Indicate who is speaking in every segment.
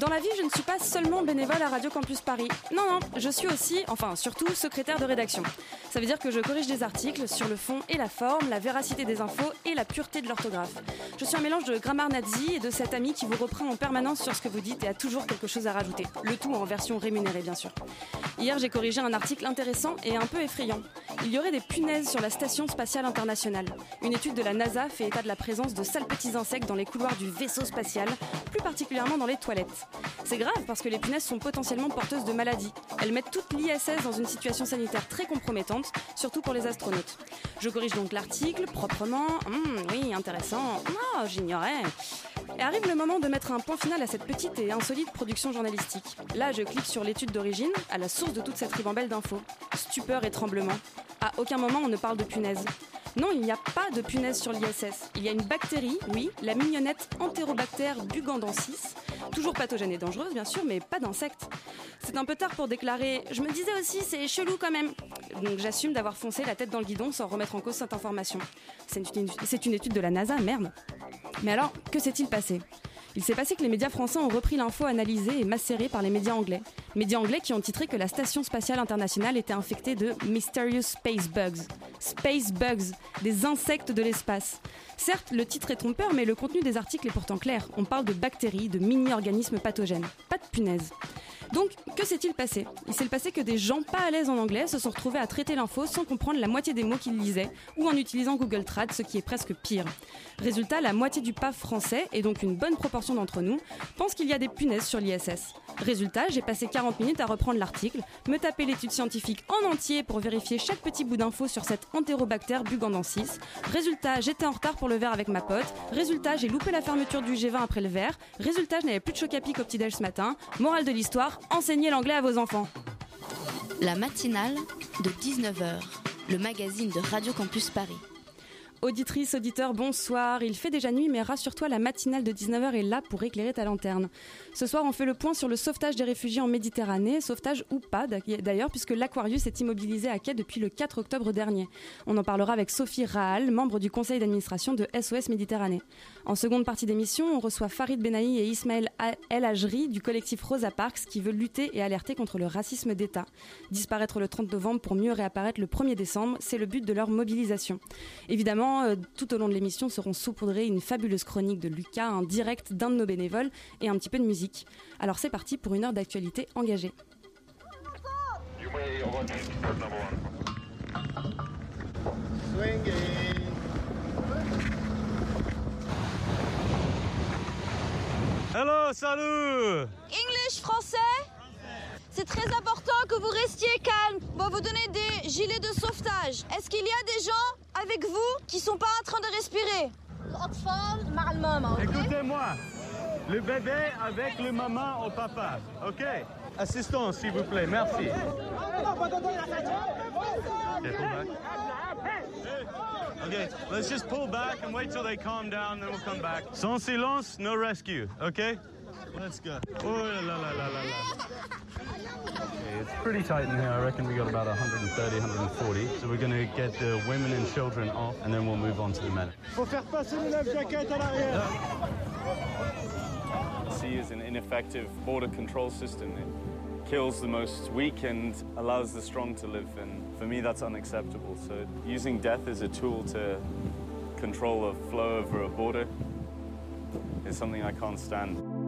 Speaker 1: Dans la vie, je ne suis pas seulement bénévole à Radio Campus Paris. Non, non, je suis aussi, enfin surtout, secrétaire de rédaction. Ça veut dire que je corrige des articles sur le fond et la forme, la véracité des infos et la pureté de l'orthographe. Je suis un mélange de grammaire nazi et de cet ami qui vous reprend en permanence sur ce que vous dites et a toujours quelque chose à rajouter. Le tout en version rémunérée, bien sûr. Hier, j'ai corrigé un article intéressant et un peu effrayant. Il y aurait des punaises sur la Station spatiale internationale. Une étude de la NASA fait état de la présence de sales petits insectes dans les couloirs du vaisseau spatial, plus particulièrement dans les toilettes. C'est grave parce que les punaises sont potentiellement porteuses de maladies. Elles mettent toute l'ISS dans une situation sanitaire très compromettante, surtout pour les astronautes. Je corrige donc l'article proprement. Hum, oui, intéressant. Ah, j'ignorais. Et arrive le moment de mettre un point final à cette petite et insolite production journalistique. Là, je clique sur l'étude d'origine, à la source de toute cette ribambelle d'infos. Stupeur et tremblement. À aucun moment on ne parle de punaise. Non, il n'y a pas de punaise sur l'ISS. Il y a une bactérie, oui, la mignonnette Enterobacter bugandensis, toujours pathogène et dangereuse bien sûr, mais pas d'insectes. C'est un peu tard pour déclarer « Je me disais aussi, c'est chelou quand même ». Donc j'assume d'avoir foncé la tête dans le guidon sans remettre en cause cette information. C'est une, une étude de la NASA, merde. Mais alors, que s'est-il passé? Il s'est passé que les médias français ont repris l'info analysée et macérée par les médias anglais. Médias anglais qui ont titré que la station spatiale internationale était infectée de Mysterious Space Bugs. Space Bugs, des insectes de l'espace. Certes, le titre est trompeur, mais le contenu des articles est pourtant clair. On parle de bactéries, de mini-organismes pathogènes. Pas de punaises. Donc, que s'est-il passé? Il s'est passé que des gens pas à l'aise en anglais se sont retrouvés à traiter l'info sans comprendre la moitié des mots qu'ils lisaient, ou en utilisant Google Trad, ce qui est presque pire. Résultat, la moitié du PAF français, et donc une bonne proportion d'entre nous, pense qu'il y a des punaises sur l'ISS. Résultat, j'ai passé 40 minutes à reprendre l'article, me taper l'étude scientifique en entier pour vérifier chaque petit bout d'info sur cette entérobactère bugandensis. Résultat, j'étais en retard pour le verre avec ma pote. Résultat, j'ai loupé la fermeture du G20 après le verre. Résultat, je n'avais plus de choc à pic au petit-déj ce matin. Morale de l'histoire, enseignez l'anglais à vos enfants.
Speaker 2: La matinale de 19h, le magazine de Radio Campus Paris.
Speaker 1: Auditrice, auditeur, bonsoir. Il fait déjà nuit, mais rassure-toi, la matinale de 19h est là pour éclairer ta lanterne. Ce soir, on fait le point sur le sauvetage des réfugiés en Méditerranée, sauvetage ou pas d'ailleurs, puisque l'Aquarius est immobilisé à quai depuis le 4 octobre dernier. On en parlera avec Sophie Rahal, membre du conseil d'administration de SOS Méditerranée. En seconde partie d'émission, on reçoit Farid Benahi et Ismaël El Ajri du collectif Rosa Parks qui veut lutter et alerter contre le racisme d'État. Disparaître le 30 novembre pour mieux réapparaître le 1er décembre, c'est le but de leur mobilisation. Évidemment, euh, tout au long de l'émission seront saupoudrées une fabuleuse chronique de Lucas, un direct d'un de nos bénévoles et un petit peu de musique. Alors c'est parti pour une heure d'actualité engagée.
Speaker 3: Hello, salut
Speaker 4: English, français? C'est très important que vous restiez calme. On va vous donner des gilets de sauvetage. Est-ce qu'il y a des gens avec vous qui sont pas en train de respirer
Speaker 3: Écoutez-moi, le bébé avec le maman au papa, ok. Assistance, s'il vous plaît, merci. Okay, let's just pull back and wait till they calm down, then we'll come back. Sans silence, no rescue, okay? Let's go. Oh la la la la la. Okay, it's pretty tight in here. I reckon we got about 130, 140. So we're going to get the women and children off, and then we'll move on to the men.
Speaker 5: Faut faire passer les life jackets à l'arrière.
Speaker 6: sea is an ineffective border control system. It kills the most weak and allows the strong to live. And for me, that's unacceptable. So using death as a tool to control a flow over a border is something I can't stand.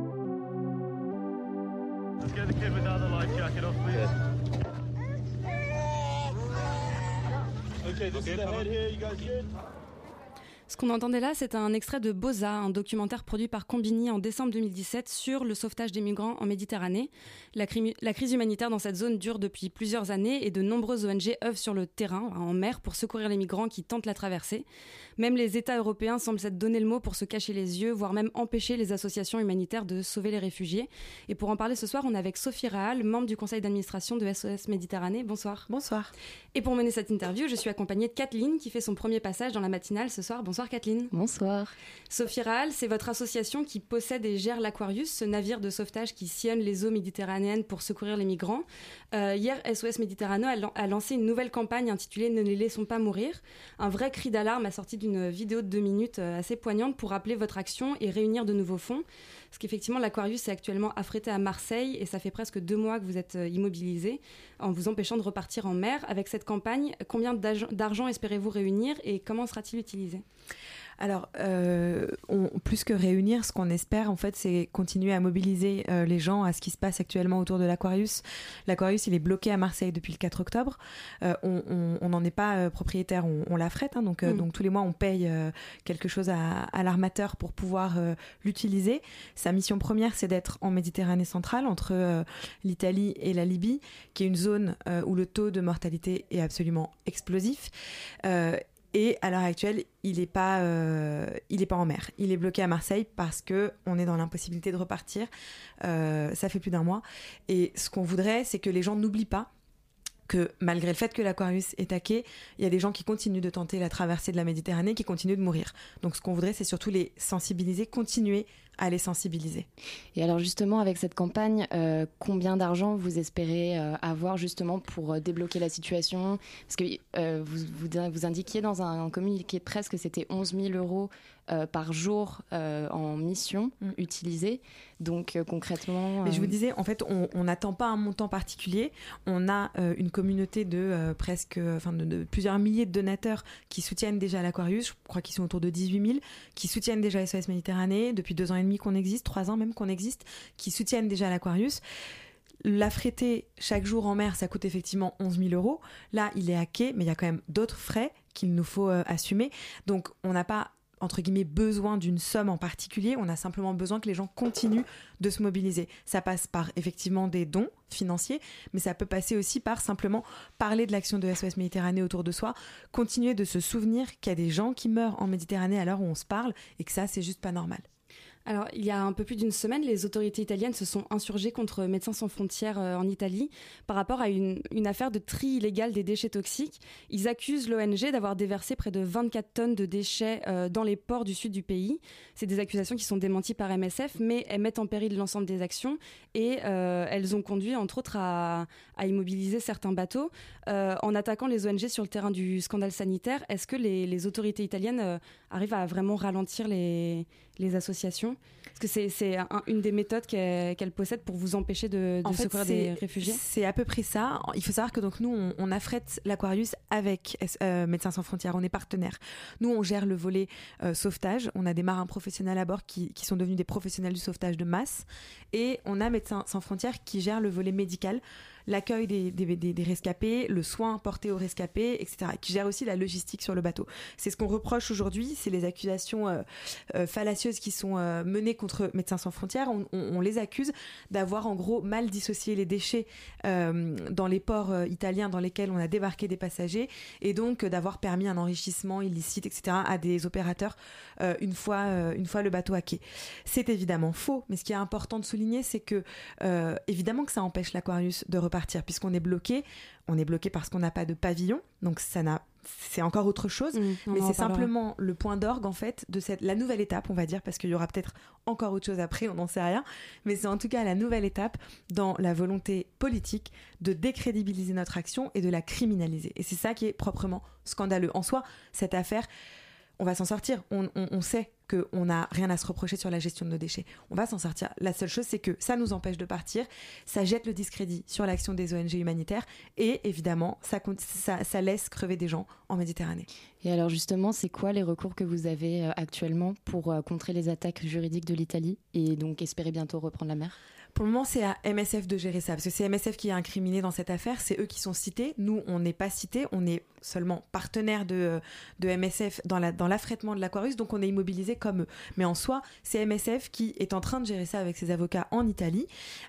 Speaker 3: Let's get the kid without the life jacket off, please.
Speaker 5: Okay, this is the head here. You guys good?
Speaker 1: Ce qu'on entendait là, c'est un extrait de Boza, un documentaire produit par Combini en décembre 2017 sur le sauvetage des migrants en Méditerranée. La, la, crise humanitaire dans cette zone dure depuis plusieurs années et de nombreuses ONG œuvrent sur le terrain, en mer, pour secourir les migrants qui tentent la traversée. Même les États européens semblent s'être donné le mot pour se cacher les yeux, voire même empêcher les associations humanitaires de sauver les réfugiés. Et pour en parler ce soir, on est avec Sophie Rahal, membre du conseil d'administration de SOS Méditerranée. Bonsoir.
Speaker 7: Bonsoir.
Speaker 1: Et pour mener cette interview, je suis accompagnée de Kathleen qui fait son premier passage dans la matinale ce soir. Bonsoir Kathleen.
Speaker 7: Bonsoir.
Speaker 1: Sophie Rahal, c'est votre association qui possède et gère l'Aquarius, ce navire de sauvetage qui sillonne les eaux méditerranéennes pour secourir les migrants. Euh, hier, SOS Méditerranée a, lancé une nouvelle campagne intitulée Ne les laissons pas mourir. Un vrai cri d'alarme assorti d'une vidéo de deux minutes euh, assez poignante pour rappeler votre action et réunir de nouveaux fonds. Parce qu'effectivement, l'Aquarius est actuellement affrété à Marseille et ça fait presque deux mois que vous êtes euh, immobilisé en vous empêchant de repartir en mer. Avec cette campagne, combien d'argent espérez-vous réunir et comment sera-t-il utilisé?
Speaker 7: Alors, euh, plus que réunir, ce qu'on espère, en fait, c'est continuer à mobiliser euh, les gens à ce qui se passe actuellement autour de l'Aquarius. L'Aquarius, il est bloqué à Marseille depuis le 4 octobre. Euh, on n'en est pas propriétaire, on, on l'affrète. Hein, donc, mm. donc, tous les mois, on paye quelque chose à, à l'armateur pour pouvoir l'utiliser. Sa mission première, c'est d'être en Méditerranée centrale, entre l'Italie et la Libye, qui est une zone où le taux de mortalité est absolument explosif. Et à l'heure actuelle, il n'est pas, euh, il est pas en mer. Il est bloqué à Marseille parce que on est dans l'impossibilité de repartir. Euh, ça fait plus d'un mois. Et ce qu'on voudrait, c'est que les gens n'oublient pas que malgré le fait que l'Aquarius est taqué, il y a des gens qui continuent de tenter la traversée de la Méditerranée, qui continuent de mourir. Donc ce qu'on voudrait, c'est surtout les sensibiliser, continuer à les sensibiliser.
Speaker 8: Et alors justement, avec cette campagne, euh, combien d'argent vous espérez euh, avoir justement pour euh, débloquer la situation? Parce que vous, vous, indiquiez dans un communiqué de presse que c'était 11 000 euros par jour en mission mm. utilisée. Donc concrètement...
Speaker 7: Mais je vous disais, en fait, on n'attend pas un montant particulier. On a une communauté de presque, enfin de, plusieurs milliers de donateurs qui soutiennent déjà l'Aquarius. Je crois qu'ils sont autour de 18 000, qui soutiennent déjà SOS Méditerranée depuis deux ans et demi qu'on existe, trois ans même qu'on existe, qui soutiennent déjà l'Aquarius. L'affréter chaque jour en mer, ça coûte effectivement 11 000 euros. Là, il est à quai, mais il y a quand même d'autres frais qu'il nous faut euh, assumer. Donc, on n'a pas entre guillemets besoin d'une somme en particulier, on a simplement besoin que les gens continuent de se mobiliser. Ça passe par effectivement des dons financiers, mais ça peut passer aussi par simplement parler de l'action de SOS Méditerranée autour de soi, continuer de se souvenir qu'il y a des gens qui meurent en Méditerranée à l'heure où on se parle et que ça c'est juste pas normal.
Speaker 1: Alors, il y a un peu plus d'une semaine, les autorités italiennes se sont insurgées contre Médecins sans frontières euh, en Italie par rapport à une, affaire de tri illégal des déchets toxiques. Ils accusent l'ONG d'avoir déversé près de 24 tonnes de déchets euh, dans les ports du sud du pays. C'est des accusations qui sont démenties par MSF, mais elles mettent en péril l'ensemble des actions et euh, elles ont conduit, entre autres, à, immobiliser certains bateaux. en attaquant les ONG sur le terrain du scandale sanitaire, est-ce que les, autorités italiennes arrivent à vraiment ralentir les les associations Parce que c'est une des méthodes qu'elles possèdent pour vous empêcher de, de secourir des réfugiés
Speaker 7: C'est à peu près ça. Il faut savoir que donc nous, on, affrète l'Aquarius avec euh, Médecins sans frontières. On est partenaire. Nous, on gère le volet euh, sauvetage. On a des marins professionnels à bord qui, qui sont devenus des professionnels du sauvetage de masse. Et on a Médecins sans frontières qui gère le volet médical l'accueil des, rescapés, le soin porté aux rescapés, etc., qui gère aussi la logistique sur le bateau. C'est ce qu'on reproche aujourd'hui, c'est les accusations euh, euh, fallacieuses qui sont euh, menées contre Médecins sans frontières. On, les accuse d'avoir en gros mal dissocié les déchets dans les ports italiens dans lesquels on a débarqué des passagers et donc d'avoir permis un enrichissement illicite, etc., à des opérateurs une fois une fois le bateau à quai. C'est évidemment faux, mais ce qui est important de souligner, c'est que évidemment que ça empêche l'Aquarius de repartir puisqu'on est bloqué. On est bloqué parce qu'on n'a pas de pavillon, donc ça n'a c'est encore autre chose, mmh, mais c'est simplement le point d'orgue en fait de cette la nouvelle étape, on va dire, parce qu'il y aura peut-être encore autre chose après, on n'en sait rien, mais c'est en tout cas la nouvelle étape dans la volonté politique de décrédibiliser notre action et de la criminaliser. Et c'est ça qui est proprement scandaleux. En soi, cette affaire, on va s'en sortir. On, on, sait qu'on n'a rien à se reprocher sur la gestion de nos déchets. On va s'en sortir. La seule chose, c'est que ça nous empêche de partir, ça jette le discrédit sur l'action des ONG humanitaires et évidemment, ça, ça, laisse crever des gens en Méditerranée.
Speaker 8: Et alors justement, c'est quoi les recours que vous avez euh, actuellement pour euh, contrer les attaques juridiques de l'Italie et donc espérer bientôt reprendre la mer?
Speaker 7: Pour le moment, c'est à MSF de gérer ça, parce que c'est MSF qui est incriminé dans cette affaire, c'est eux qui sont cités. Nous, on n'est pas cités, on est seulement partenaire de, de MSF dans la- dans l'affrètement de l'Aquarius, donc on est immobilisé comme eux. Mais en soi, c'est MSF qui est en train de gérer ça avec ses avocats en Italie.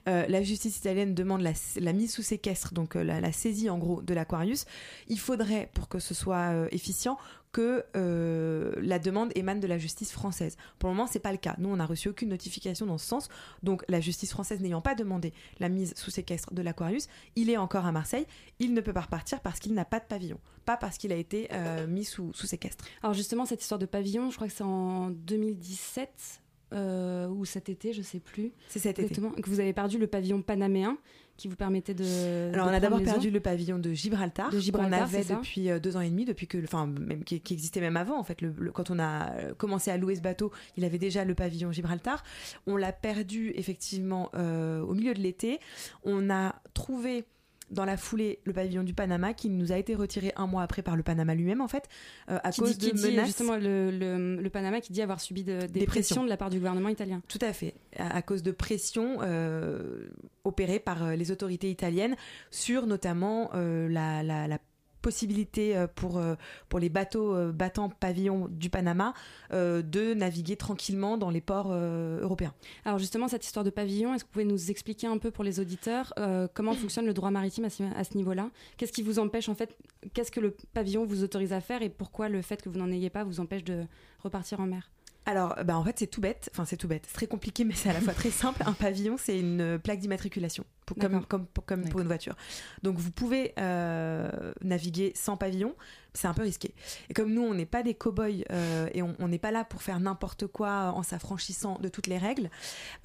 Speaker 7: Euh, la justice italienne demande la, mise sous séquestre, donc euh, la, la saisie en gros de l'Aquarius. Il faudrait, pour que ce soit euh, efficient, que euh, la demande émane de la justice française. Pour le moment, c'est pas le cas. Nous, on n'a reçu aucune notification dans ce sens. Donc, la justice française n'ayant pas demandé la mise sous séquestre de l'Aquarius, il est encore à Marseille. Il ne peut pas repartir parce qu'il n'a pas de pavillon, pas parce qu'il a été euh, mis sous, sous séquestre.
Speaker 1: Alors justement, cette histoire de pavillon, je crois que c'est en 2017 euh, ou cet été, je sais plus.
Speaker 7: C'est cet été.
Speaker 1: Que vous avez perdu le pavillon panaméen qui vous permettait de.
Speaker 7: Alors,
Speaker 1: de
Speaker 7: on a d'abord perdu le pavillon de Gibraltar,
Speaker 1: De Gibraltar,
Speaker 7: qu'on avait depuis euh, deux ans et demi, depuis que, enfin, même qui, qui existait même avant. En fait, le, le- quand on a euh, commencé à louer ce bateau, il avait déjà le pavillon Gibraltar. On l'a perdu effectivement euh, au milieu de l'été. On a trouvé dans la foulée le pavillon du Panama qui nous a été retiré un mois après par le Panama lui-même en fait euh, à
Speaker 1: Qui
Speaker 7: cause
Speaker 1: dit,
Speaker 7: de menaces
Speaker 1: justement le, le- le Panama qui dit avoir subi de- des,
Speaker 7: Des pressions.
Speaker 1: pressions de la part du gouvernement italien.
Speaker 7: Tout à fait, à, à cause de pressions euh, opérées par euh, les autorités italiennes sur notamment la, la- la possibilité euh, pour, euh, pour les bateaux euh, battant pavillon du Panama euh, de naviguer tranquillement dans les ports euh, européens.
Speaker 1: Alors justement, cette histoire de pavillon, est-ce que vous pouvez nous expliquer un peu pour les auditeurs euh, comment fonctionne le droit maritime à ce, à ce niveau-là? Qu'est-ce qui vous empêche en fait Qu'est-ce que le pavillon vous autorise à faire et pourquoi le fait que vous n'en ayez pas vous empêche de repartir en mer?
Speaker 7: Alors, bah en fait, c'est tout bête. Enfin, c'est tout bête. C'est très compliqué, mais c'est à la fois très simple. Un pavillon, c'est une plaque d'immatriculation, pour- comme, pour- comme pour une voiture. Donc, vous pouvez euh, naviguer sans pavillon. C'est un peu risqué. Et comme nous, on n'est pas des cow-boys euh, et on n'est pas là pour faire n'importe quoi en s'affranchissant de toutes les règles,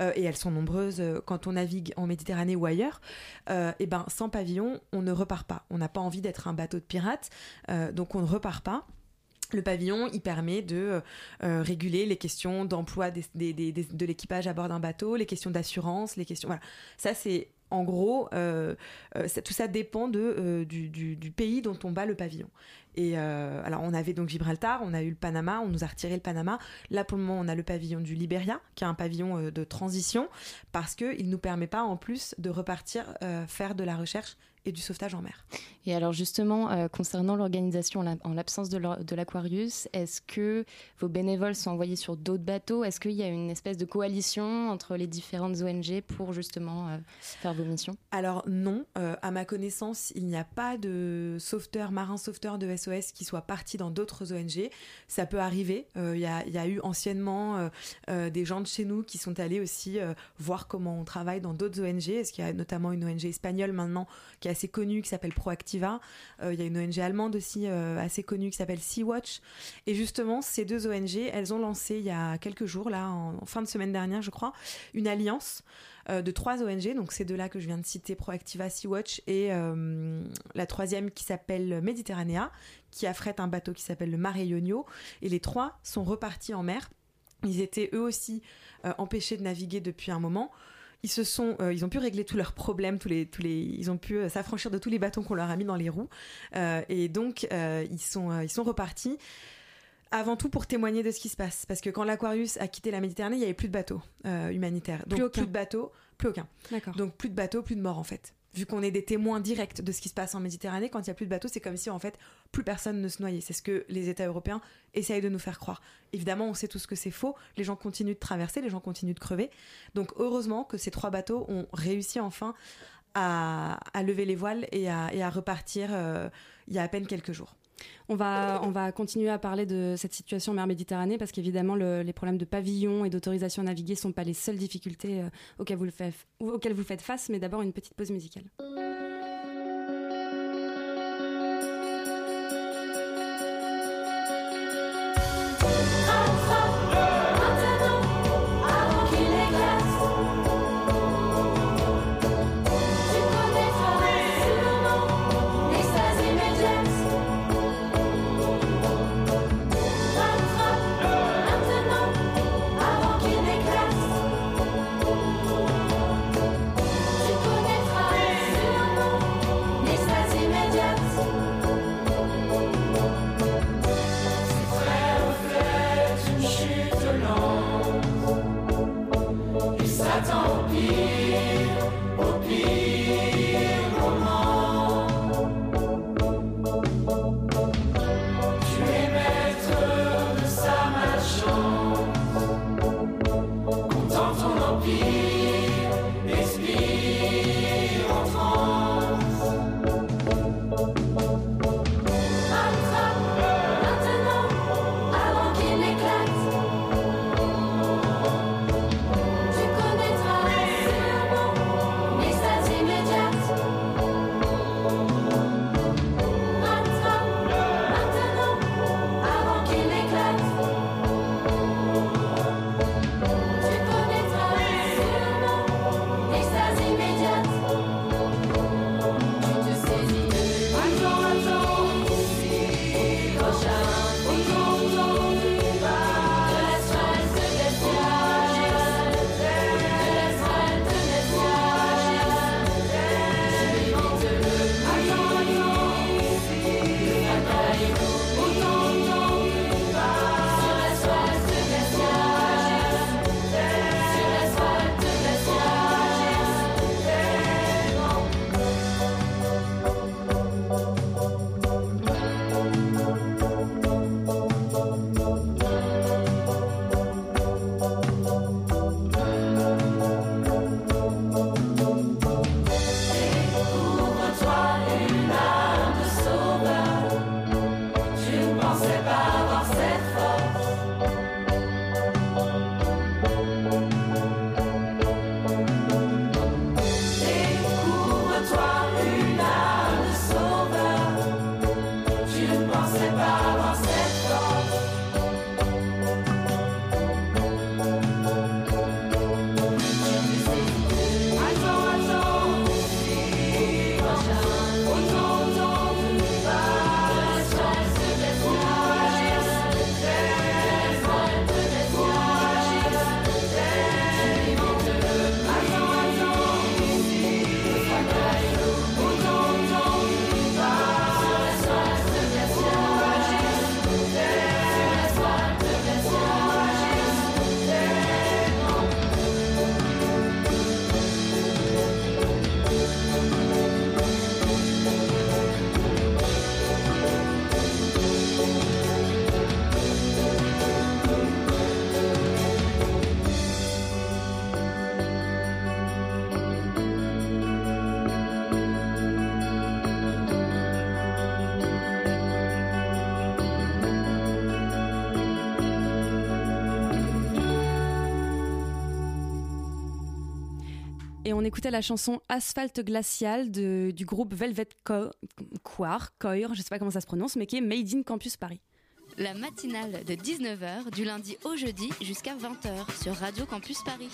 Speaker 7: euh, et elles sont nombreuses quand on navigue en Méditerranée ou ailleurs, et ben sans pavillon, on ne repart pas. On n'a pas envie d'être un bateau de pirates, donc on ne repart pas. Le pavillon, il permet de euh, réguler les questions d'emploi des- de l'équipage à bord d'un bateau, les questions d'assurance, les questions. Voilà. Ça, c'est en gros, euh, euh, tout ça dépend de, euh, du, du- pays dont on bat le pavillon. Et euh, alors, on avait donc Gibraltar, on a eu le Panama, on nous a retiré le Panama. Là, pour le moment, on a le pavillon du Liberia, qui est un pavillon euh, de transition, parce qu'il ne nous permet pas, en plus, de repartir euh, faire de la recherche et du sauvetage en mer.
Speaker 8: Et alors justement, euh, concernant l'organisation en la- en l'absence de l'Aquarius, est-ce que vos bénévoles sont envoyés sur d'autres bateaux? Est-ce qu'il y a une espèce de coalition entre les différentes ONG pour justement euh, faire vos missions?
Speaker 7: Alors non, euh, à ma connaissance, il n'y a pas de sauveteur, marin sauveteur de SOS qui soit parti dans d'autres ONG. Ça peut arriver. Il y, a, y a eu anciennement des gens de chez nous qui sont allés aussi voir comment on travaille dans d'autres ONG. Est-ce qu'il y a notamment une ONG espagnole maintenant qui est assez connue qui s'appelle Proactiva. Euh, il y a une ONG allemande aussi euh, assez connue qui s'appelle Sea-Watch. Et justement, ces deux ONG, elles ont lancé il y a quelques jours, là, en, fin de semaine dernière, je crois, une alliance euh, de trois ONG, donc ces deux-là que je viens de citer, Proactiva, Sea-Watch, et la troisième qui s'appelle Méditerranéa, qui affrète un bateau qui s'appelle le Mare Ionio, et les trois sont repartis en mer. Ils étaient eux aussi empêchés de naviguer depuis un moment. Ils se sont, euh, ils ont pu régler tous leurs problèmes, tous les, tous les, ils ont pu euh, s'affranchir de tous les bâtons qu'on leur a mis dans les roues, Euh, et donc euh, ils sont, ils sont repartis avant tout pour témoigner de ce qui se passe. Parce que quand l'Aquarius a quitté la Méditerranée, il n'y avait plus de bateaux humanitaires. Donc
Speaker 1: Plus aucun.
Speaker 7: de bateaux, plus aucun.
Speaker 1: D'accord.
Speaker 7: Donc plus de bateaux, plus de morts en fait. Vu qu'on est des témoins directs de ce qui se passe en Méditerranée, quand il n'y a plus de bateaux, c'est comme si en fait plus personne ne se noyait. C'est ce que les États européens essayent de nous faire croire. Évidemment, on sait tous que c'est faux. Les gens continuent de traverser, les gens continuent de crever. Donc heureusement que ces trois bateaux ont réussi enfin à, lever les voiles et à, et à repartir euh, il y a à peine quelques jours.
Speaker 1: On va, on va continuer à parler de cette situation en mer Méditerranée parce qu'évidemment, le- les problèmes de pavillon et d'autorisation à naviguer ne sont pas les seules difficultés euh, auxquelles, vous le auxquelles vous faites face, mais d'abord une petite pause musicale. você tá. Écoutait la chanson Asphalte glacial de- du groupe Velvet Co- Choir, Choir, je sais pas comment ça se prononce, mais qui est Made in Campus Paris.
Speaker 2: La matinale de 19h du lundi au jeudi jusqu'à 20h sur Radio Campus Paris.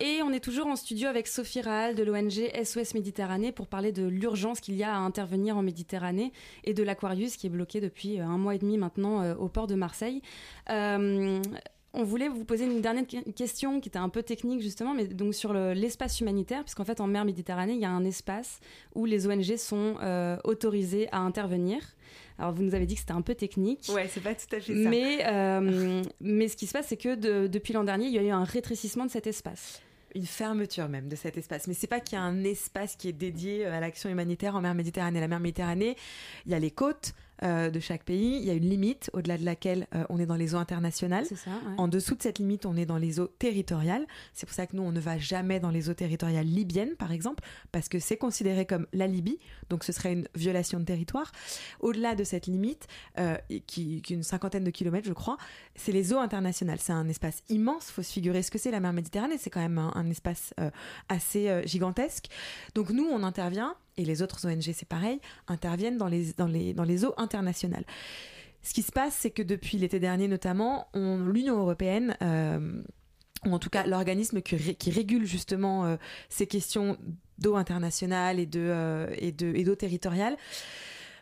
Speaker 1: Et on est toujours en studio avec Sophie Rahal de l'ONG SOS Méditerranée pour parler de l'urgence qu'il y a à intervenir en Méditerranée et de l'Aquarius qui est bloqué depuis euh, un mois et demi maintenant euh, au port de Marseille. Euh, on voulait vous poser une dernière que- question qui était un peu technique justement, mais donc sur le- l'espace humanitaire, puisqu'en fait en mer Méditerranée, il y a un espace où les ONG sont euh, autorisées à intervenir. Alors vous nous avez dit que c'était un peu technique.
Speaker 7: Ouais, c'est pas tout à fait ça.
Speaker 1: Mais, euh, mais ce qui se passe, c'est que de- depuis l'an dernier, il y a eu un rétrécissement de cet espace.
Speaker 7: Une fermeture même de cet espace. Mais c'est pas qu'il y a un espace qui est dédié à l'action humanitaire en mer Méditerranée. La mer Méditerranée, il y a les côtes euh, de chaque pays, il y a une limite au-delà de laquelle euh, on est dans les eaux internationales.
Speaker 1: C'est ça. ouais.
Speaker 7: En dessous de cette limite, on est dans les eaux territoriales. C'est pour ça que nous, on ne va jamais dans les eaux territoriales libyennes, par exemple, parce que c'est considéré comme la Libye, donc ce serait une violation de territoire. Au-delà de cette limite, euh, qui, qui est une cinquantaine de kilomètres, je crois, c'est les eaux internationales. C'est un espace immense. faut se figurer ce que c'est la mer Méditerranée. C'est quand même un, un espace assez gigantesque. Donc nous, on intervient, et les autres ONG, c'est pareil, interviennent dans les, eaux internationales. Ce qui se passe, c'est que depuis l'été dernier notamment, on- l'Union européenne, euh, ou en tout cas l'organisme qui, ré- qui régule justement euh, ces questions d'eau internationale et euh, d'eau territoriale,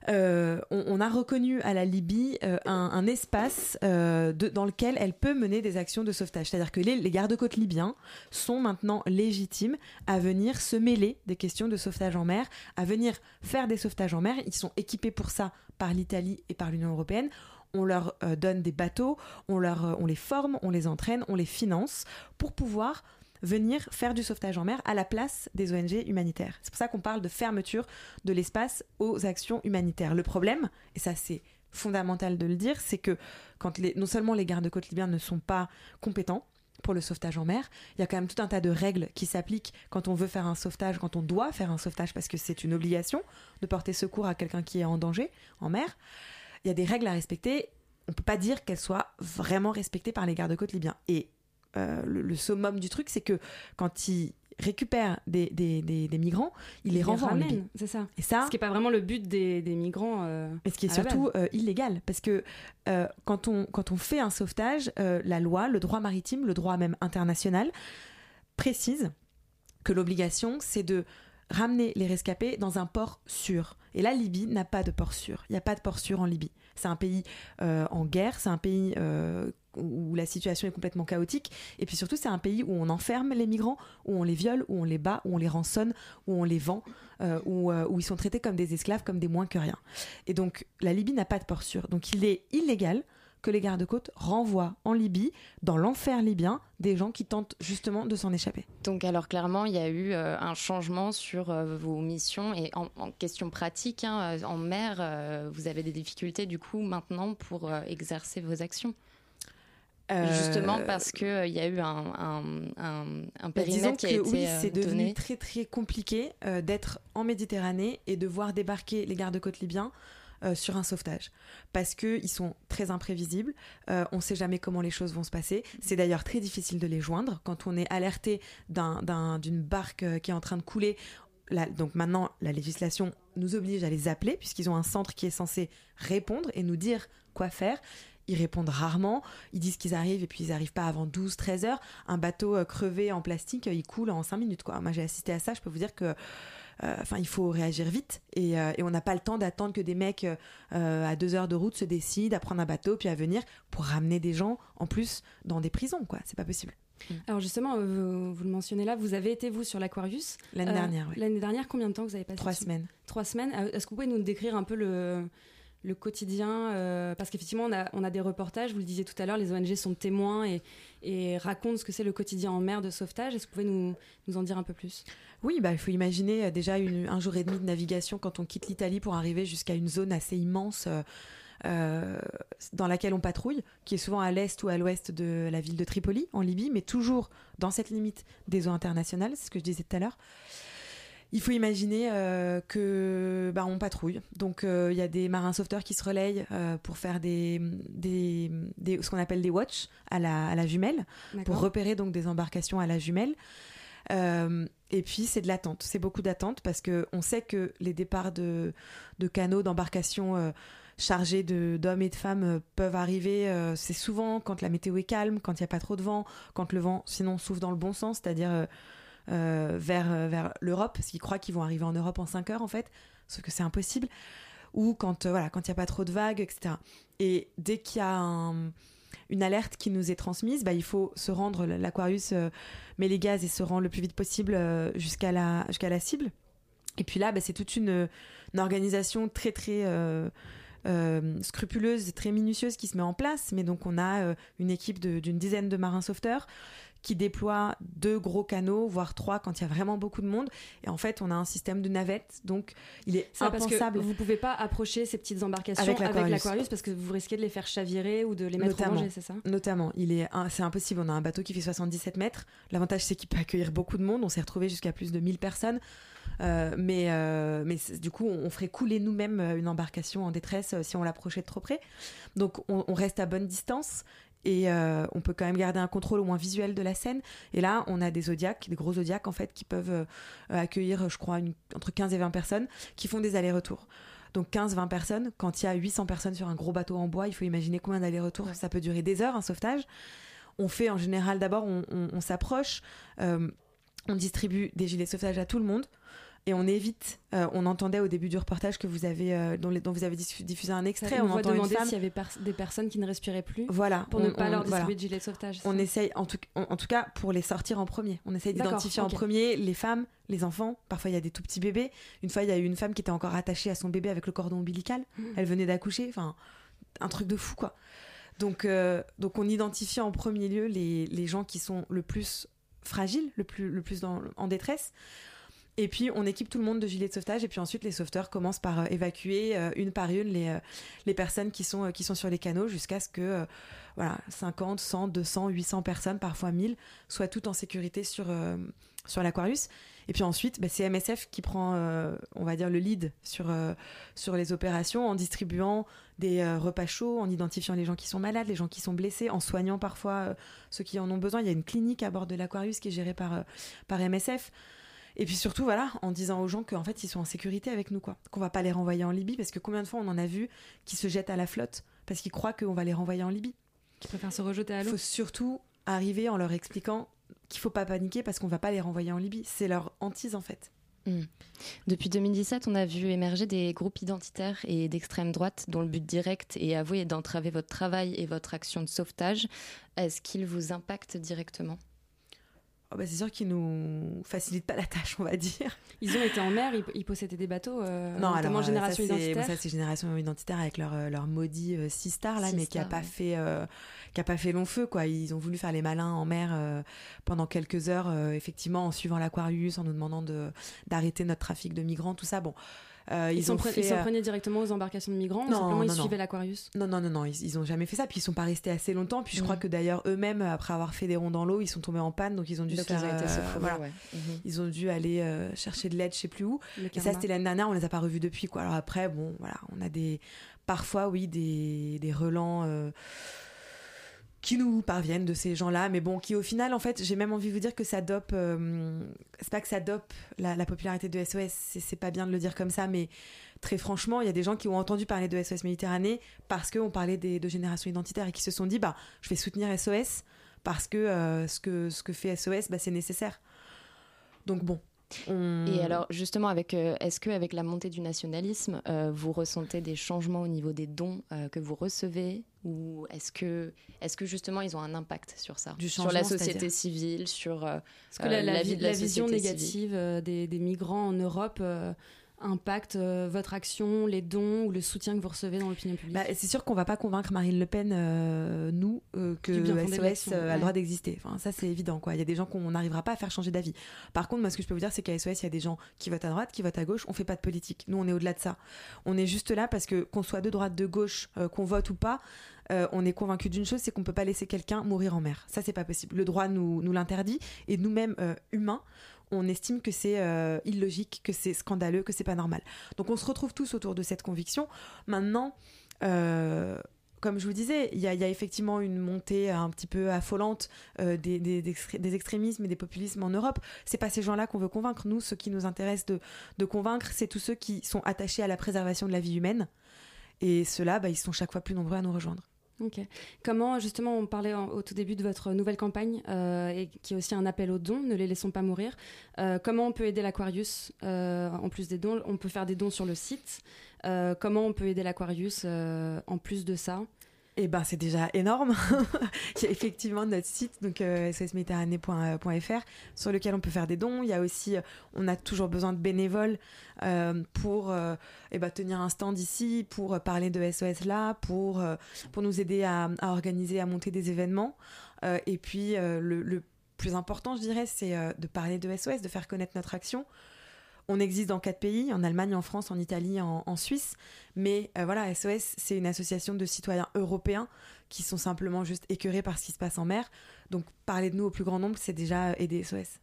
Speaker 7: on, on a reconnu à la Libye euh, un, espace euh, dans lequel elle peut mener des actions de sauvetage. C'est-à-dire que les, gardes-côtes libyens sont maintenant légitimes à venir se mêler des questions de sauvetage en mer, à venir faire des sauvetages en mer. Ils sont équipés pour ça par l'Italie et par l'Union européenne. On leur euh, donne des bateaux, euh, on les forme, on les entraîne, on les finance pour pouvoir venir faire du sauvetage en mer à la place des ONG humanitaires. C'est pour ça qu'on parle de fermeture de l'espace aux actions humanitaires. Le problème, et ça c'est fondamental de le dire, c'est que quand non seulement les gardes-côtes libyens ne sont pas compétents pour le sauvetage en mer, il y a quand même tout un tas de règles qui s'appliquent quand on veut faire un sauvetage, quand on doit faire un sauvetage parce que c'est une obligation de porter secours à quelqu'un qui est en danger en mer. Il y a des règles à respecter. On peut pas dire qu'elles soient vraiment respectées par les gardes-côtes libyens. Et euh, le, le summum du truc, c'est que quand ils récupèrent des, des, des- des migrants, ils les renvoient en Libye.
Speaker 1: C'est ça.
Speaker 7: Et ça,
Speaker 1: Ce qui n'est pas vraiment le but des, migrants. euh,
Speaker 7: et ce qui est surtout euh, illégal, parce que euh, quand, on, quand on fait un sauvetage, la loi, le droit maritime, le droit même international, précise que l'obligation, c'est de ramener les rescapés dans un port sûr. Et la Libye n'a pas de port sûr. Il n'y a pas de port sûr en Libye. C'est un pays euh, en guerre, c'est un pays euh, où la situation est complètement chaotique. Et puis surtout, c'est un pays où on enferme les migrants, où on les viole, où on les bat, où on les rançonne, où on les vend, euh, où, euh, où ils sont traités comme des esclaves, comme des moins que rien. Et donc, la Libye n'a pas de port sûr. Donc, il est illégal que les gardes-côtes renvoient en Libye, dans l'enfer libyen, des gens qui tentent justement de s'en échapper.
Speaker 8: Donc alors clairement, il y a eu euh, un changement sur vos missions et en, question pratique, hein, en mer, vous avez des difficultés du coup maintenant pour exercer vos actions.
Speaker 7: Euh,
Speaker 8: Justement parce que euh, y a eu un, un, un, un
Speaker 7: Bah,
Speaker 8: périmètre qui a
Speaker 7: que
Speaker 8: été
Speaker 7: oui,
Speaker 8: euh,
Speaker 7: c'est devenu
Speaker 8: donné.
Speaker 7: très très compliqué euh, d'être en Méditerranée et de voir débarquer les gardes-côtes libyens sur un sauvetage parce que ils sont très imprévisibles. On ne sait jamais comment les choses vont se passer. C'est d'ailleurs très difficile de les joindre quand on est alerté d'un- d'un- d'une barque qui est en train de couler. La- donc maintenant, la législation nous oblige à les appeler puisqu'ils ont un centre qui est censé répondre et nous dire quoi faire. Ils répondent rarement, ils disent qu'ils arrivent et puis ils n'arrivent pas avant 12-13 heures. Un bateau euh, crevé en plastique, euh, il coule en 5 minutes. Quoi. Moi j'ai assisté à ça, je peux vous dire que euh, enfin il faut réagir vite et, euh, et on n'a pas le temps d'attendre que des mecs euh, à deux heures de route se décident à prendre un bateau puis à venir pour ramener des gens en plus dans des prisons. quoi. C'est pas possible.
Speaker 1: Alors justement, vous, vous le mentionnez là, vous avez été vous sur l'Aquarius?
Speaker 7: L'année
Speaker 1: Euh,
Speaker 7: dernière, oui.
Speaker 1: L'année dernière, combien de temps vous avez passé
Speaker 7: Trois semaines.
Speaker 1: Trois semaines. Est-ce que vous pouvez nous décrire un peu le, le quotidien euh, Parce qu'effectivement, on a, des reportages, vous le disiez tout à l'heure, les ONG sont témoins et, racontent ce que c'est le quotidien en mer de sauvetage. Est-ce que vous pouvez nous, en dire un peu plus?
Speaker 7: Oui, bah, il faut imaginer euh, déjà une- un jour et demi de navigation quand on quitte l'Italie pour arriver jusqu'à une zone assez immense euh, dans laquelle on patrouille, qui est souvent à l'est ou à l'ouest de la ville de Tripoli, en Libye, mais toujours dans cette limite des eaux internationales, c'est ce que je disais tout à l'heure. Il faut imaginer euh, que bah, on patrouille. Donc euh, il y a des marins sauveteurs qui se relayent euh, pour faire des, des, des- ce qu'on appelle des watch à la, à la jumelle, pour repérer donc des embarcations à la jumelle. Euh, et puis c'est de l'attente, c'est beaucoup d'attente parce que on sait que les départs de, de canaux, d'embarcations chargés de- d'hommes et de femmes peuvent arriver. euh, c'est souvent quand la météo est calme, quand il n'y a pas trop de vent, quand le vent sinon souffle dans le bon sens, c'est-à-dire euh, euh, vers, euh, vers l'Europe, parce qu'ils croient qu'ils vont arriver en Europe en 5 heures en fait, sauf que c'est impossible. Ou quand euh, voilà, il n'y a pas trop de vagues, etc. Et dès qu'il y a un- une alerte qui nous est transmise, bah, il faut se rendre, l'Aquarius met les gaz et se rend le plus vite possible jusqu'à la, la cible. Et puis là, bah, c'est toute une, organisation très très scrupuleuse, très minutieuse qui se met en place. Mais donc on a une équipe d'une dizaine de marins sauveteurs qui déploient deux gros canaux, voire trois quand il y a vraiment beaucoup de monde. Et en fait, on a un système de navettes, donc il est
Speaker 1: Ça, parce
Speaker 7: impensable.
Speaker 1: que vous pouvez pas approcher ces petites embarcations
Speaker 7: Avec l'Aquarius.
Speaker 1: parce que vous risquez de les faire chavirer ou de les mettre en danger, c'est ça?
Speaker 7: Notamment, il est, c'est impossible. On a un bateau qui fait 77 mètres. L'avantage, c'est qu'il peut accueillir beaucoup de monde. On s'est retrouvé jusqu'à plus de 1000 personnes. Euh, mais euh, mais du coup, on, ferait couler nous-mêmes euh, une embarcation en détresse si on l'approchait de trop près. Donc, on, on reste à bonne distance. Et euh, on peut quand même garder un contrôle au moins visuel de la scène. Et là, on a des zodiacs, des gros zodiacs en fait, qui peuvent euh, accueillir, je crois, une- entre 15 et 20 personnes, qui font des allers-retours. Donc 15-20 personnes, quand il y a 800 personnes sur un gros bateau en bois, il faut imaginer combien d'allers-retours. Ça peut durer des heures, un sauvetage. On fait en général, d'abord, on, on- on s'approche, euh, on distribue des gilets de sauvetage à tout le monde. Et on évite, euh, on entendait au début du reportage que vous avez, euh, dont, les- dont vous avez diffusé un extrait,
Speaker 1: on
Speaker 7: on entend
Speaker 1: demander s'il y avait des personnes qui ne respiraient plus
Speaker 7: voilà,
Speaker 1: pour ne pas
Speaker 7: on-
Speaker 1: leur
Speaker 7: voilà.
Speaker 1: distribuer de gilets de sauvetage.
Speaker 7: On essaye, en tout, en, en tout cas, pour les sortir en premier. On essaye d'identifier en premier les femmes, les enfants. Parfois, il y a des tout petits bébés. Une fois, il y a eu une femme qui était encore attachée à son bébé avec le cordon ombilical.
Speaker 1: Mmh.
Speaker 7: Elle venait d'accoucher. Enfin, un truc de fou, quoi. Donc, euh, donc on identifie en premier lieu les, les gens qui sont le plus fragiles, le plus, le plus dans- en détresse. Et puis on équipe tout le monde de gilets de sauvetage et puis ensuite les sauveteurs commencent par euh, évacuer euh, une par une les, euh, les personnes qui sont, qui sont sur les canaux jusqu'à ce que voilà, 50, 100, 200, 800 personnes, parfois 1000, soient toutes en sécurité sur, sur l'Aquarius. Et puis ensuite, bah, c'est MSF qui prend, on va dire, le lead sur, sur les opérations en distribuant des repas chauds, en identifiant les gens qui sont malades, les gens qui sont blessés, en soignant parfois ceux qui en ont besoin. Il y a une clinique à bord de l'Aquarius qui est gérée par, par MSF. Et puis surtout, voilà, en disant aux gens qu'en fait, ils sont en sécurité avec nous, quoi. Qu'on va pas les renvoyer en Libye, parce que combien de fois on en a vu qui se jettent à la flotte parce qu'ils croient qu'on va les renvoyer en Libye.
Speaker 1: Qui préfèrent se rejeter à
Speaker 7: Il
Speaker 1: l'eau.
Speaker 7: faut surtout arriver en leur expliquant qu'il faut pas paniquer parce qu'on va pas les renvoyer en Libye. C'est leur hantise, en fait.
Speaker 8: Hmm. Depuis 2017, on a vu émerger des groupes identitaires et d'extrême droite dont le but direct est avoué d'entraver votre travail et votre action de sauvetage. Est-ce qu'ils vous impactent directement?
Speaker 7: Oh, bah, c'est sûr qu'ils nous facilitent pas la tâche, on va dire.
Speaker 1: Ils ont été en mer, ils, ils possédaient des bateaux, euh,
Speaker 7: Non,
Speaker 1: notamment
Speaker 7: alors euh,
Speaker 1: Génération
Speaker 7: ça,
Speaker 1: Identitaire.
Speaker 7: Ça, c'est Génération Identitaire avec leur, euh, leur maudit euh, Six Star, là,
Speaker 1: Six
Speaker 7: mais qui a, pas
Speaker 1: ouais.
Speaker 7: fait, euh, qui a pas fait long feu, quoi. Ils ont voulu faire les malins en mer pendant quelques heures, effectivement, en suivant l'Aquarius, en nous demandant de- d'arrêter notre trafic de migrants, tout ça. Bon. Euh,
Speaker 1: Ils
Speaker 7: ils,
Speaker 1: s'en
Speaker 7: fait,
Speaker 1: ils
Speaker 7: euh,
Speaker 1: prenaient directement aux embarcations de migrants ou
Speaker 7: Non,
Speaker 1: simplement ils
Speaker 7: non, non.
Speaker 1: suivaient l'Aquarius?
Speaker 7: Non, non, non, non, ils, ils ont jamais fait ça. Puis ils sont pas restés assez longtemps. Puis je
Speaker 1: Mm.
Speaker 7: crois que d'ailleurs eux-mêmes, après avoir fait des ronds dans l'eau, ils sont tombés en panne, donc ils ont dû
Speaker 8: Donc
Speaker 7: se faire.
Speaker 8: ils ont été
Speaker 7: euh,
Speaker 8: secourus,
Speaker 7: voilà.
Speaker 8: ouais. Mhm.
Speaker 7: Ils ont dû aller euh, chercher de l'aide, je sais plus où.
Speaker 1: Le
Speaker 7: Et ça, c'était l'année dernière. On les a pas revus depuis, quoi. Alors après, bon, voilà, on a des parfois, oui, des des relents. Qui nous parviennent de ces gens-là, mais bon, qui au final, en fait, j'ai même envie de vous dire que ça dope, euh, c'est pas que ça dope la, la popularité de SOS, c'est pas bien de le dire comme ça, mais très franchement, il y a des gens qui ont entendu parler de SOS Méditerranée parce qu'on parlait des, de génération identitaire et qui se sont dit, bah, je vais soutenir SOS parce que euh, ce que ce que fait SOS, bah, c'est nécessaire. Donc bon.
Speaker 8: Et alors, justement, avec, euh, est-ce que avec la montée du nationalisme, euh, vous ressentez des changements au niveau des dons euh, que vous recevez Ou est-ce que, est-ce que justement ils ont un impact sur ça?
Speaker 7: Du
Speaker 8: Sur la société civile, sur euh,
Speaker 1: Est-ce que la, la
Speaker 8: vie
Speaker 1: vi-
Speaker 8: de
Speaker 1: la
Speaker 8: la,
Speaker 1: vision négative des, des migrants en Europe euh, impacte euh, votre action, les dons ou le soutien que vous recevez dans l'opinion publique
Speaker 7: Bah, c'est sûr qu'on va pas convaincre Marine Le Pen, euh, nous, euh, que SOS euh, a
Speaker 1: ouais.
Speaker 7: le droit d'exister. Enfin, ça, c'est évident, quoi. Il y a des gens qu'on n'arrivera pas à faire changer d'avis. Par contre, moi, ce que je peux vous dire, c'est qu'à SOS, il y a des gens qui votent à droite, qui votent à gauche. On fait pas de politique. Nous, on est au-delà de ça. On est juste là parce que qu'on soit de droite, de gauche, qu'on vote ou pas, euh, on est convaincu d'une chose, c'est qu'on peut pas laisser quelqu'un mourir en mer. Ça, c'est pas possible. Le droit nous, nous l'interdit. Et nous-mêmes, euh, humains, on estime que c'est euh, illogique, que c'est scandaleux, que c'est pas normal. Donc on se retrouve tous autour de cette conviction. Maintenant, euh, comme je vous disais, il y, a- effectivement une montée un petit peu affolante euh, des, des, des extré- des extrémismes et des populismes en Europe. C'est pas ces gens-là qu'on veut convaincre. Nous, ce qui nous intéresse de, de convaincre, c'est tous ceux qui sont attachés à la préservation de la vie humaine. Et ceux-là, bah, ils sont chaque fois plus nombreux à nous rejoindre.
Speaker 1: Ok. Comment, justement, on parlait au tout début de votre nouvelle campagne, euh, et qui est aussi un appel aux dons, ne les laissons pas mourir. Euh, comment on peut aider l'Aquarius euh, en plus des dons? On peut faire des dons sur le site. Comment on peut aider l'Aquarius en plus de ça?
Speaker 7: Eh ben, c'est déjà énorme. il y a effectivement notre site, donc euh, sosméditerranée.fr, sur lequel on peut faire des dons. Il y a aussi, euh, on a toujours besoin de bénévoles euh, pour euh, eh ben, tenir un stand ici, pour euh, parler de SOS là, pour, euh, nous aider à, organiser, à monter des événements. Euh, et puis, euh, le, plus important, je dirais, c'est euh, de parler de SOS, de faire connaître notre action. On existe dans quatre pays, en Allemagne, en France, en Italie, en, Suisse. Mais euh, voilà, SOS, c'est une association de citoyens européens qui sont simplement juste écœurés par ce qui se passe en mer. Donc parler de nous au plus grand nombre, c'est déjà aider SOS.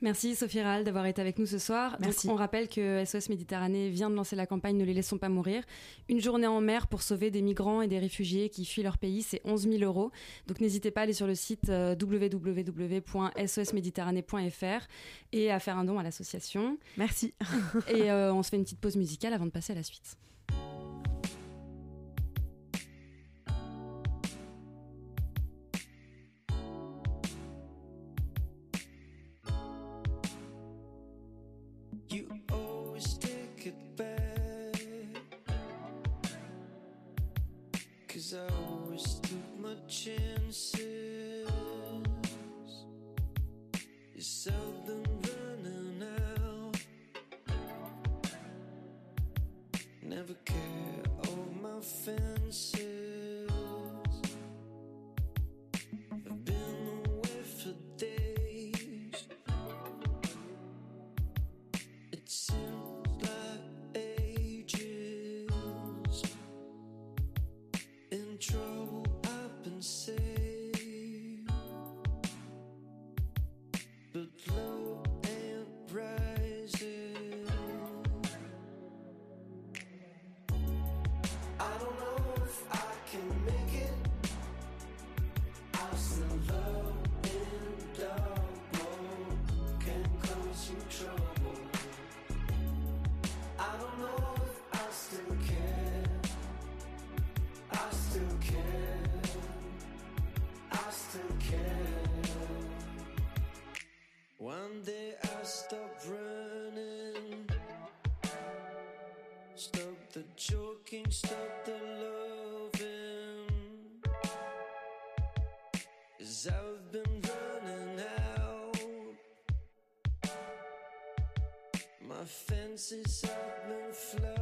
Speaker 1: Merci Sophie Raal d'avoir été avec nous ce soir. Donc, on rappelle que SOS Méditerranée vient de lancer la campagne Ne les laissons pas mourir. Une journée en mer pour sauver des migrants et des réfugiés qui fuient leur pays, c'est 11 000 euros. Donc n'hésitez pas à aller sur le site euh, www.sosméditerranée.fr et à faire un don à l'association.
Speaker 7: Merci.
Speaker 1: et euh, on se fait une petite pause musicale avant de passer à la suite.
Speaker 9: I always took my chances. The joking, stop the loving. Cause I've been running out. My fences have been floated.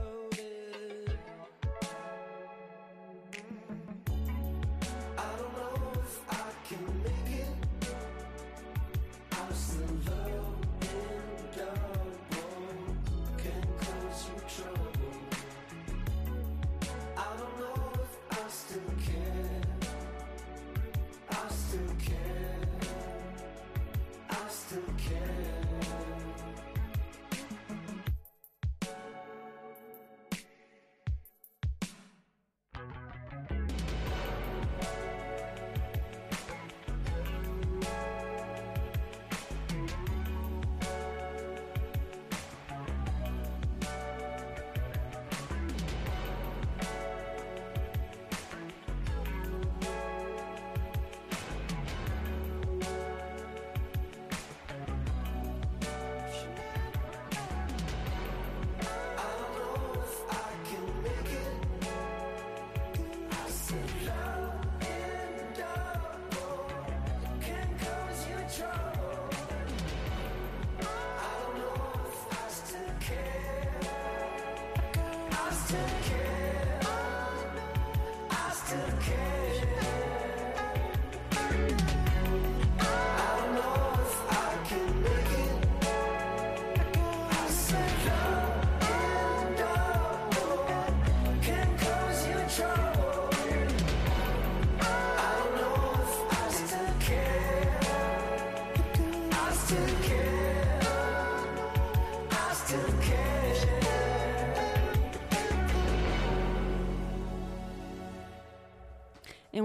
Speaker 9: take it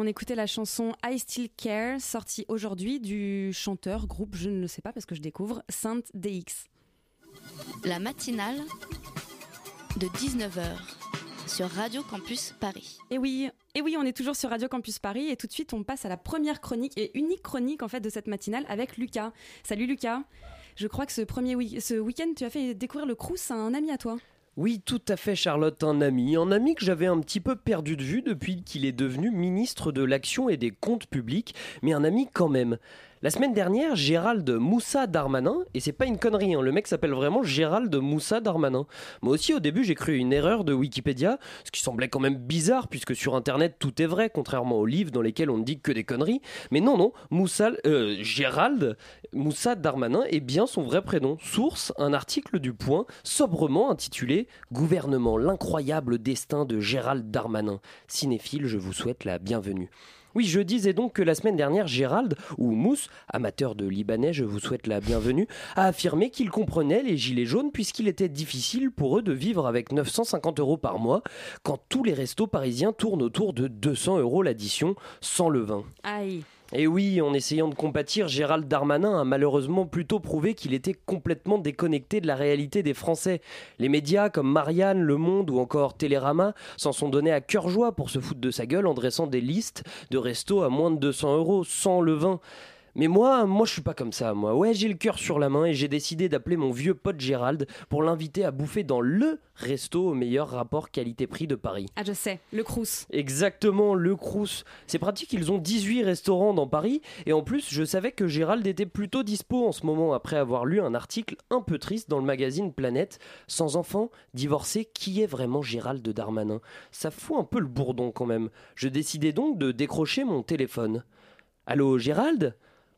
Speaker 1: on écoutait la chanson I Still Care, sortie aujourd'hui du chanteur, groupe, je ne le sais pas parce que je découvre, Sainte DX.
Speaker 2: La matinale de 19h sur Radio Campus Paris.
Speaker 1: Et oui, et oui, on est toujours sur Radio Campus Paris et tout de suite on passe à la première chronique et unique chronique en fait de cette matinale avec Lucas. Salut Lucas. Je crois que ce premier week- ce week-end tu as fait découvrir le Crous à un ami à toi.
Speaker 10: Oui, tout à fait, Charlotte, un ami. Un ami que j'avais un petit peu perdu de vue depuis qu'il est devenu ministre de l'Action et des Comptes Publics, mais un ami quand même. La semaine dernière, Gérald Moussa Darmanin, et c'est pas une connerie, hein, le mec s'appelle vraiment Gérald Moussa Darmanin. Moi aussi, au début, j'ai cru une erreur de Wikipédia, ce qui semblait quand même bizarre, puisque sur Internet, tout est vrai, contrairement aux livres dans lesquels on ne dit que des conneries. Mais non, non, Moussa, euh, Gérald Moussa Darmanin est bien son vrai prénom. Source, un article du Point, sobrement intitulé Gouvernement, l'incroyable destin de Gérald Darmanin. Cinéphile, je vous souhaite la bienvenue. Oui, je disais donc que la semaine dernière, Gérald, ou Mousse, amateur de libanais, je vous souhaite la bienvenue, a affirmé qu'il comprenait les gilets jaunes puisqu'il était difficile pour eux de vivre avec 950 euros par mois quand tous les restos parisiens tournent autour de 200 euros l'addition sans le vin.
Speaker 1: Aïe.
Speaker 10: Et oui, en essayant de compatir, Gérald Darmanin a malheureusement plutôt prouvé qu'il était complètement déconnecté de la réalité des Français. Les médias comme Marianne, Le Monde ou encore Télérama s'en sont donnés à cœur joie pour se foutre de sa gueule en dressant des listes de restos à moins de 200 euros sans le vin. Mais moi, moi je suis pas comme ça, moi. Ouais, j'ai le cœur sur la main et j'ai décidé d'appeler mon vieux pote Gérald pour l'inviter à bouffer dans le resto au meilleur rapport qualité-prix de Paris.
Speaker 1: Ah je sais, le Crous.
Speaker 10: Exactement, le Crous. C'est pratique, ils ont 18 restaurants dans Paris. Et en plus, je savais que Gérald était plutôt dispo en ce moment après avoir lu un article un peu triste dans le magazine Planète. Sans enfant, divorcé, qui est vraiment Gérald Darmanin? Ça fout un peu le bourdon quand même. Je décidai donc de décrocher mon téléphone. Allô, Gérald?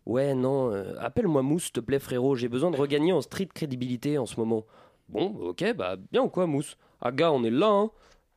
Speaker 10: Ouais, non, euh, appelle-moi Mousse, te plaît, frérot. J'ai besoin de regagner en street crédibilité en ce moment. Bon, ok, bah bien ou quoi, Mousse? Ah, gars, on est là, hein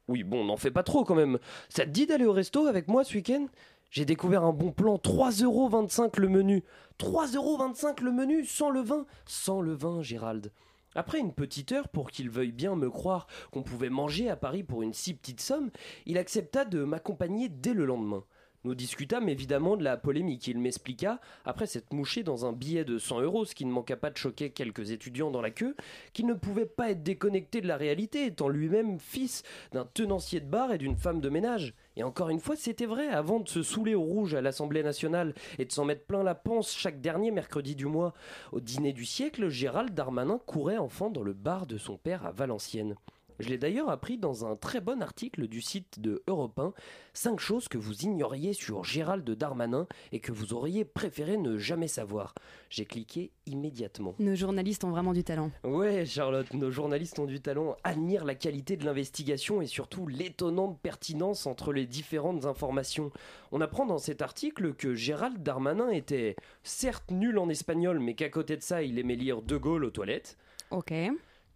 Speaker 10: Oui, bon, n'en fais pas trop quand même. Ça te dit d'aller au resto avec moi ce week-end? J'ai découvert un bon plan, 3,25€ le menu. 3,25€ le menu, sans le vin? Sans le vin, Gérald. Après une petite heure, pour qu'il veuille bien me croire qu'on pouvait manger à Paris pour une si petite somme, il accepta de m'accompagner dès le lendemain. Nous discutâmes évidemment de la polémique. Il m'expliqua, après s'être mouché dans un billet de 100 euros, ce qui ne manqua pas de choquer quelques étudiants dans la queue, qu'il ne pouvait pas être déconnecté de la réalité, étant lui-même fils d'un tenancier de bar et d'une femme de ménage. Et encore une fois, c'était vrai, avant de se saouler au rouge à l'Assemblée nationale et de s'en mettre plein la panse chaque dernier mercredi du mois, au dîner du siècle, Gérald Darmanin courait enfant dans le bar de son père à Valenciennes. Je l'ai d'ailleurs appris dans un très bon article du site de Europe 1, 5 choses que vous ignoriez sur Gérald Darmanin et que vous auriez préféré ne jamais savoir. J'ai cliqué immédiatement.
Speaker 1: Nos journalistes ont vraiment du talent.
Speaker 10: Ouais, Charlotte, nos journalistes ont du talent, admirent la qualité de l'investigation et surtout l'étonnante pertinence entre les différentes informations. On apprend dans cet article que Gérald Darmanin était certes nul en espagnol, mais qu'à côté de ça, il aimait lire De Gaulle aux toilettes.
Speaker 1: Ok.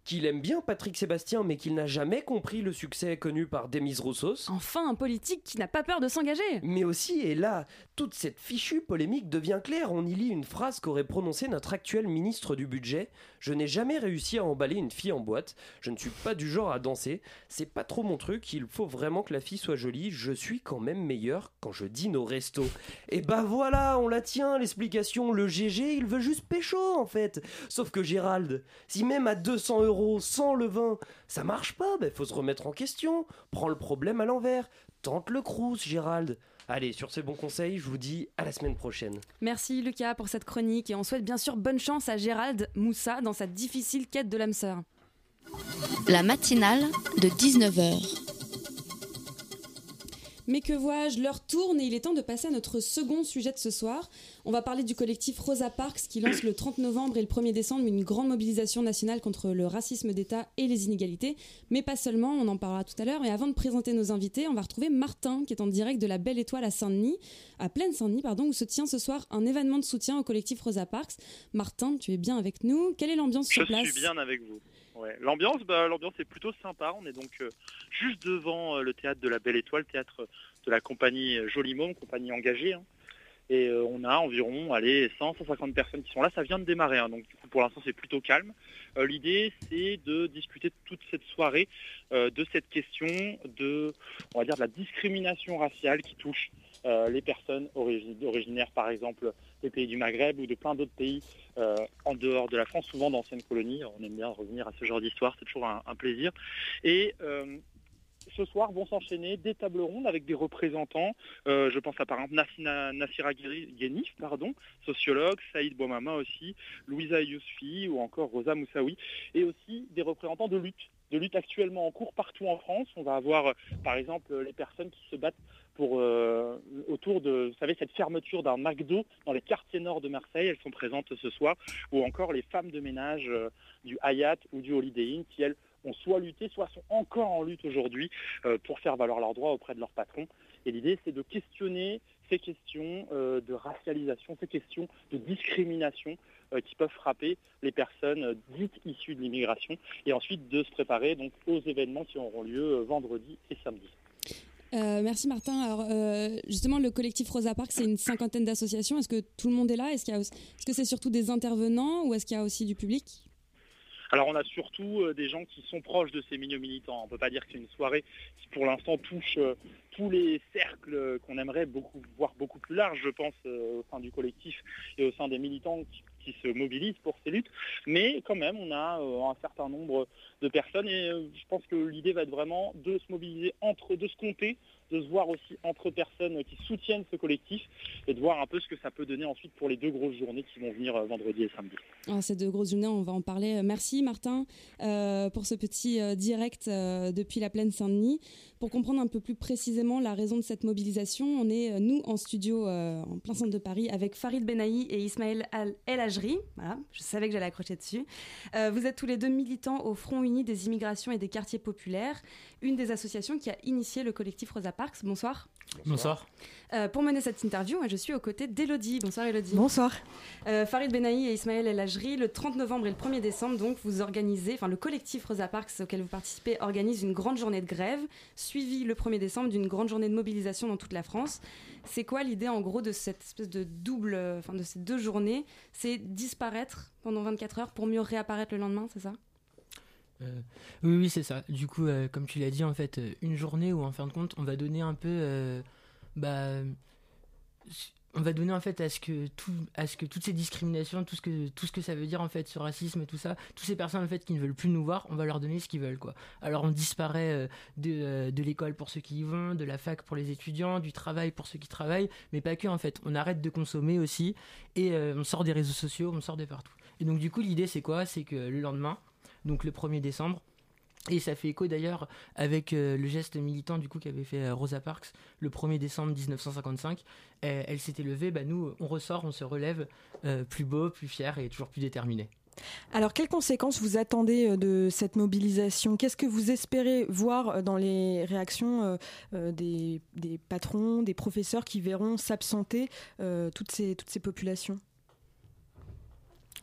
Speaker 10: Qu'il aime bien Patrick Sébastien, mais qu'il n'a jamais compris le succès connu par Demis Roussos.
Speaker 1: Enfin, un politique qui n'a pas peur de s'engager.
Speaker 10: Mais aussi, et là, toute cette fichue polémique devient claire. On y lit une phrase qu'aurait prononcée notre actuel ministre du budget. Je n'ai jamais réussi à emballer une fille en boîte. Je ne suis pas du genre à danser. C'est pas trop mon truc. Il faut vraiment que la fille soit jolie. Je suis quand même meilleur quand je dîne au resto. Et bah voilà, on la tient, l'explication. Le GG, il veut juste pécho, en fait. Sauf que Gérald, si même à 200 euros, sans le vin, ça marche pas, bah faut se remettre en question. Prends le problème à l'envers. Tente le crous, Gérald. Allez, sur ces bons conseils, je vous dis à la semaine prochaine.
Speaker 1: Merci Lucas pour cette chronique et on souhaite bien sûr bonne chance à Gérald Moussa dans sa difficile quête de l'âme sœur.
Speaker 2: La matinale de 19h.
Speaker 1: Mais que vois-je, l'heure tourne et il est temps de passer à notre second sujet de ce soir. On va parler du collectif Rosa Parks qui lance le 30 novembre et le 1er décembre une grande mobilisation nationale contre le racisme d'État et les inégalités. Mais pas seulement, on en parlera tout à l'heure. Et avant de présenter nos invités, on va retrouver Martin qui est en direct de la Belle Étoile à Saint-Denis, à Plaine Saint-Denis, pardon, où se tient ce soir un événement de soutien au collectif Rosa Parks. Martin, tu es bien avec nous. Quelle est l'ambiance sur
Speaker 11: Je
Speaker 1: place?
Speaker 11: suis bien avec vous. Bah, l'ambiance est plutôt sympa. On est donc euh, juste devant euh, le théâtre de la Belle Étoile, théâtre de la compagnie euh, Joli Môme, compagnie engagée. hein. Et euh, on a environ allez, 100, 150 personnes qui sont là. Ça vient de démarrer, hein. donc pour l'instant c'est plutôt calme. Euh, L'idée c'est de discuter toute cette soirée euh, de cette question de, la discrimination raciale qui touche euh, les personnes origi- originaires, par exemple, des pays du Maghreb ou de plein d'autres pays euh, en dehors de la France, souvent d'anciennes colonies. On aime bien revenir à ce genre d'histoire, c'est toujours un, plaisir. Et euh, ce soir vont s'enchaîner des tables rondes avec des représentants. Euh, je pense à par exemple Nassina- Nassira pardon, sociologue, Saïd Bouamama aussi, Louisa Yousfi ou encore Rosa Moussaoui, et aussi des représentants de lutte, de lutte actuellement en cours partout en France. On va avoir euh, par exemple euh, les personnes qui se battent pour euh, autour de, cette fermeture d'un McDo dans les quartiers nord de Marseille. Elles sont présentes ce soir, ou encore les femmes de ménage du Hayat ou du Holiday Inn qui elles ont soit lutté, soit sont encore en lutte aujourd'hui pour faire valoir leurs droits auprès de leur patron. Et l'idée, c'est de questionner ces questions de racialisation, ces questions de discrimination qui peuvent frapper les personnes euh, dites issues de l'immigration, et ensuite de se préparer donc aux événements qui auront lieu euh, vendredi et samedi.
Speaker 1: Euh, merci Martin. Alors euh, justement, le collectif Rosa Parks, c'est une cinquantaine d'associations. Est-ce que tout le monde est là? Est-ce que c'est surtout des intervenants ou est-ce qu'il y a aussi du public?
Speaker 11: Alors on a surtout euh, des gens qui sont proches de ces milieux militants. On ne peut pas dire que c'est une soirée qui pour l'instant touche euh, tous les cercles euh, qu'on aimerait beaucoup voir beaucoup plus large, je pense, euh, au sein du collectif et au sein des militants qui, qui se mobilisent pour ces luttes. Mais quand même, on a euh, un certain nombre de personnes et euh, je pense que l'idée va être vraiment de se mobiliser entre, de se compter, de se voir aussi entre personnes qui soutiennent ce collectif et de voir un peu ce que ça peut donner ensuite pour les deux grosses journées qui vont venir euh, vendredi et samedi.
Speaker 1: Ah, Ces deux grosses journées, on va en parler. Euh, Merci Martin euh, pour ce petit direct depuis la plaine Saint-Denis. Pour comprendre un peu plus précisément la raison de cette mobilisation, on est nous en studio en plein centre de Paris avec Farid Benahi et Ismaël El Ajri. Je savais que j'allais accrocher dessus. Vous êtes tous les deux militants au Front Uni des immigrations et des quartiers populaires, une des associations qui a initié le collectif Rosa Parks. Bonsoir.
Speaker 12: Bonsoir.
Speaker 1: Euh, pour mener cette interview, moi, je suis aux côtés d'Elodie. Bonsoir Elodie.
Speaker 7: Bonsoir.
Speaker 1: Euh, Farid Benahi et Ismaël El Ajri, le 30 novembre et le 1er décembre, donc, vous organisez, enfin le collectif Rosa Parks auquel vous participez organise une grande journée de grève, suivie le 1er décembre d'une grande journée de mobilisation dans toute la France. C'est quoi l'idée en gros de cette espèce de double, euh, enfin de ces deux journées? C'est disparaître pendant 24 heures pour mieux réapparaître le lendemain, c'est ça?
Speaker 12: Euh, oui, oui, c'est ça. Du coup, euh, comme tu l'as dit, en fait, euh, une journée où, en fin de compte, on va donner un peu, bah, on va donner en fait à ce que tout, à ce que toutes ces discriminations, tout ce que tout ce que ça veut dire en fait, ce racisme tout ça, toutes ces personnes en fait qui ne veulent plus nous voir, on va leur donner ce qu'ils veulent quoi. Alors on disparaît de, l'école pour ceux qui y vont, de la fac pour les étudiants, du travail pour ceux qui travaillent, mais pas que en fait. On arrête de consommer aussi et on sort des réseaux sociaux, on sort de partout. Et donc du coup l'idée c'est quoi? C'est que le lendemain, donc le 1er décembre. Et ça fait écho d'ailleurs avec euh, le geste militant du coup qu'avait fait euh, Rosa Parks le 1er décembre 1955. Euh, elle s'était levée, bah nous on ressort, on se relève plus beau, plus fier et toujours plus déterminé.
Speaker 13: Alors, quelles conséquences vous attendez de cette mobilisation? Qu'est-ce que vous espérez voir dans les réactions des, des patrons, des professeurs qui verront s'absenter toutes, ces, toutes ces populations?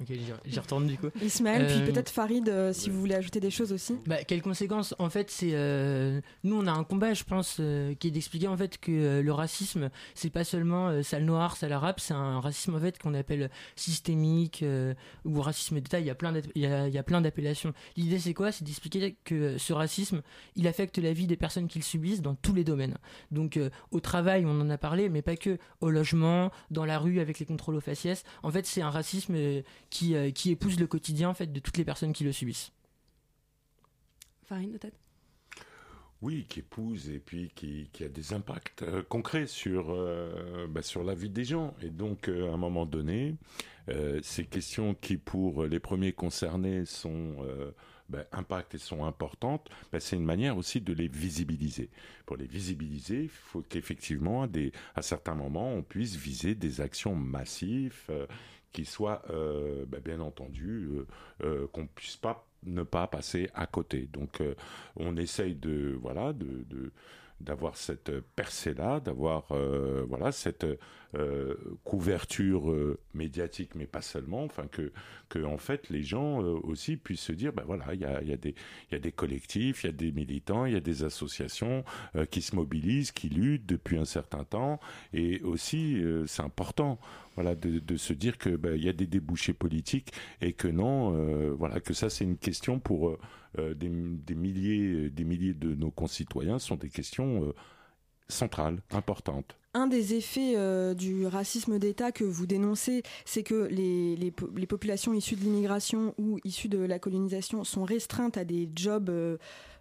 Speaker 12: Ok, j'y- retourne du coup.
Speaker 13: Ismaël, puis
Speaker 12: Euh,
Speaker 13: peut-être Farid, euh, si vous voulez ajouter des choses aussi.
Speaker 12: Bah, quelles conséquences En fait, c'est euh, nous on a un combat, je pense, euh, qui est d'expliquer en fait que euh, le racisme, c'est pas seulement euh, sale noir, sale arabe, c'est un racisme en fait qu'on appelle systémique euh, ou racisme d'État. Il y a plein il y a, il y a plein d'appellations. L'idée c'est quoi? C'est d'expliquer que ce racisme, il affecte la vie des personnes qui le subissent dans tous les domaines. Donc euh, au travail, on en a parlé, mais pas que. Au logement, dans la rue avec les contrôles aux faciès. En fait, c'est un racisme euh, qui euh, qui épouse le quotidien en fait de toutes les personnes qui le subissent.
Speaker 1: Farid peut-être?
Speaker 14: Oui, qui épouse et puis qui, qui a des impacts euh, concrets sur, euh, bah, sur la vie des gens. Et donc, euh, à un moment donné, euh, ces questions qui, pour les premiers concernés, sont euh, bah, impacts et sont importantes, bah, c'est une manière aussi de les visibiliser. Pour les visibiliser, il faut qu'effectivement, à, des- à certains moments, on puisse viser des actions massives euh, qui soient, euh, bah, bien entendu, euh, euh, qu'on puisse pas ne pas passer à côté. Donc, euh, on essaye de voilà d'avoir cette percée là, d'avoir voilà cette couverture médiatique, mais pas seulement. Enfin que en fait les gens aussi puissent se dire ben voilà il y a, des collectifs, il y a des militants, il y a des associations qui se mobilisent, qui luttent depuis un certain temps, et aussi c'est important voilà de, se dire que ben, il y a des débouchés politiques et que non euh, voilà que ça c'est une question pour euh, euh, des, milliers des milliers de nos concitoyens sont des questions euh, centrale, importante.
Speaker 13: Un des effets du racisme d'État que vous dénoncez, c'est que les, les po- les populations issues de l'immigration ou issues de la colonisation sont restreintes à des jobs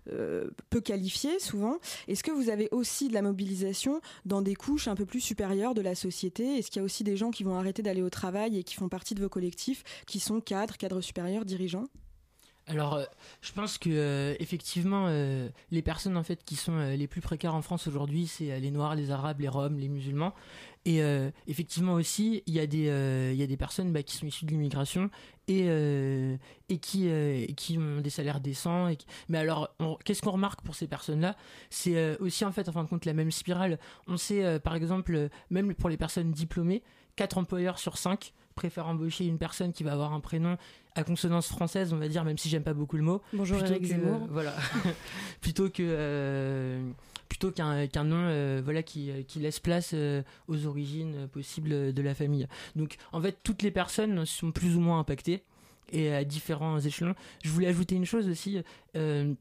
Speaker 13: peu qualifiés souvent. Est-ce que vous avez aussi de la mobilisation dans des couches un peu plus supérieures de la société? Est-ce qu'il y a aussi des gens qui vont arrêter d'aller au travail et qui font partie de vos collectifs, qui sont cadres, cadres supérieurs, dirigeants?
Speaker 12: Alors, euh, je pense que euh, effectivement, euh, les personnes en fait qui sont euh, les plus précaires en France aujourd'hui, c'est euh, les Noirs, les Arabes, les Roms, les musulmans. Et euh, effectivement aussi, il y a des, euh, il y a des personnes bah, qui sont issues de l'immigration et, euh, et qui, qui ont des salaires décents. Et qui- Mais alors, qu'est-ce qu'on remarque pour ces personnes-là? C'est aussi en fait, en fin de compte, la même spirale. On sait, par exemple, même pour les personnes diplômées, 4 employeurs sur 5 préfèrent embaucher une personne qui va avoir un prénom à consonance française, on va dire, même si j'aime pas beaucoup le mot.
Speaker 1: Bonjour,
Speaker 12: plutôt
Speaker 1: Éric
Speaker 12: que,
Speaker 1: Zemmour.
Speaker 12: Voilà. plutôt que plutôt qu'un nom euh, voilà qui, qui laisse place euh, aux origines euh, possibles de la famille. Donc en fait toutes les personnes sont plus ou moins impactées et à différents échelons. Je voulais ajouter une chose aussi. euh,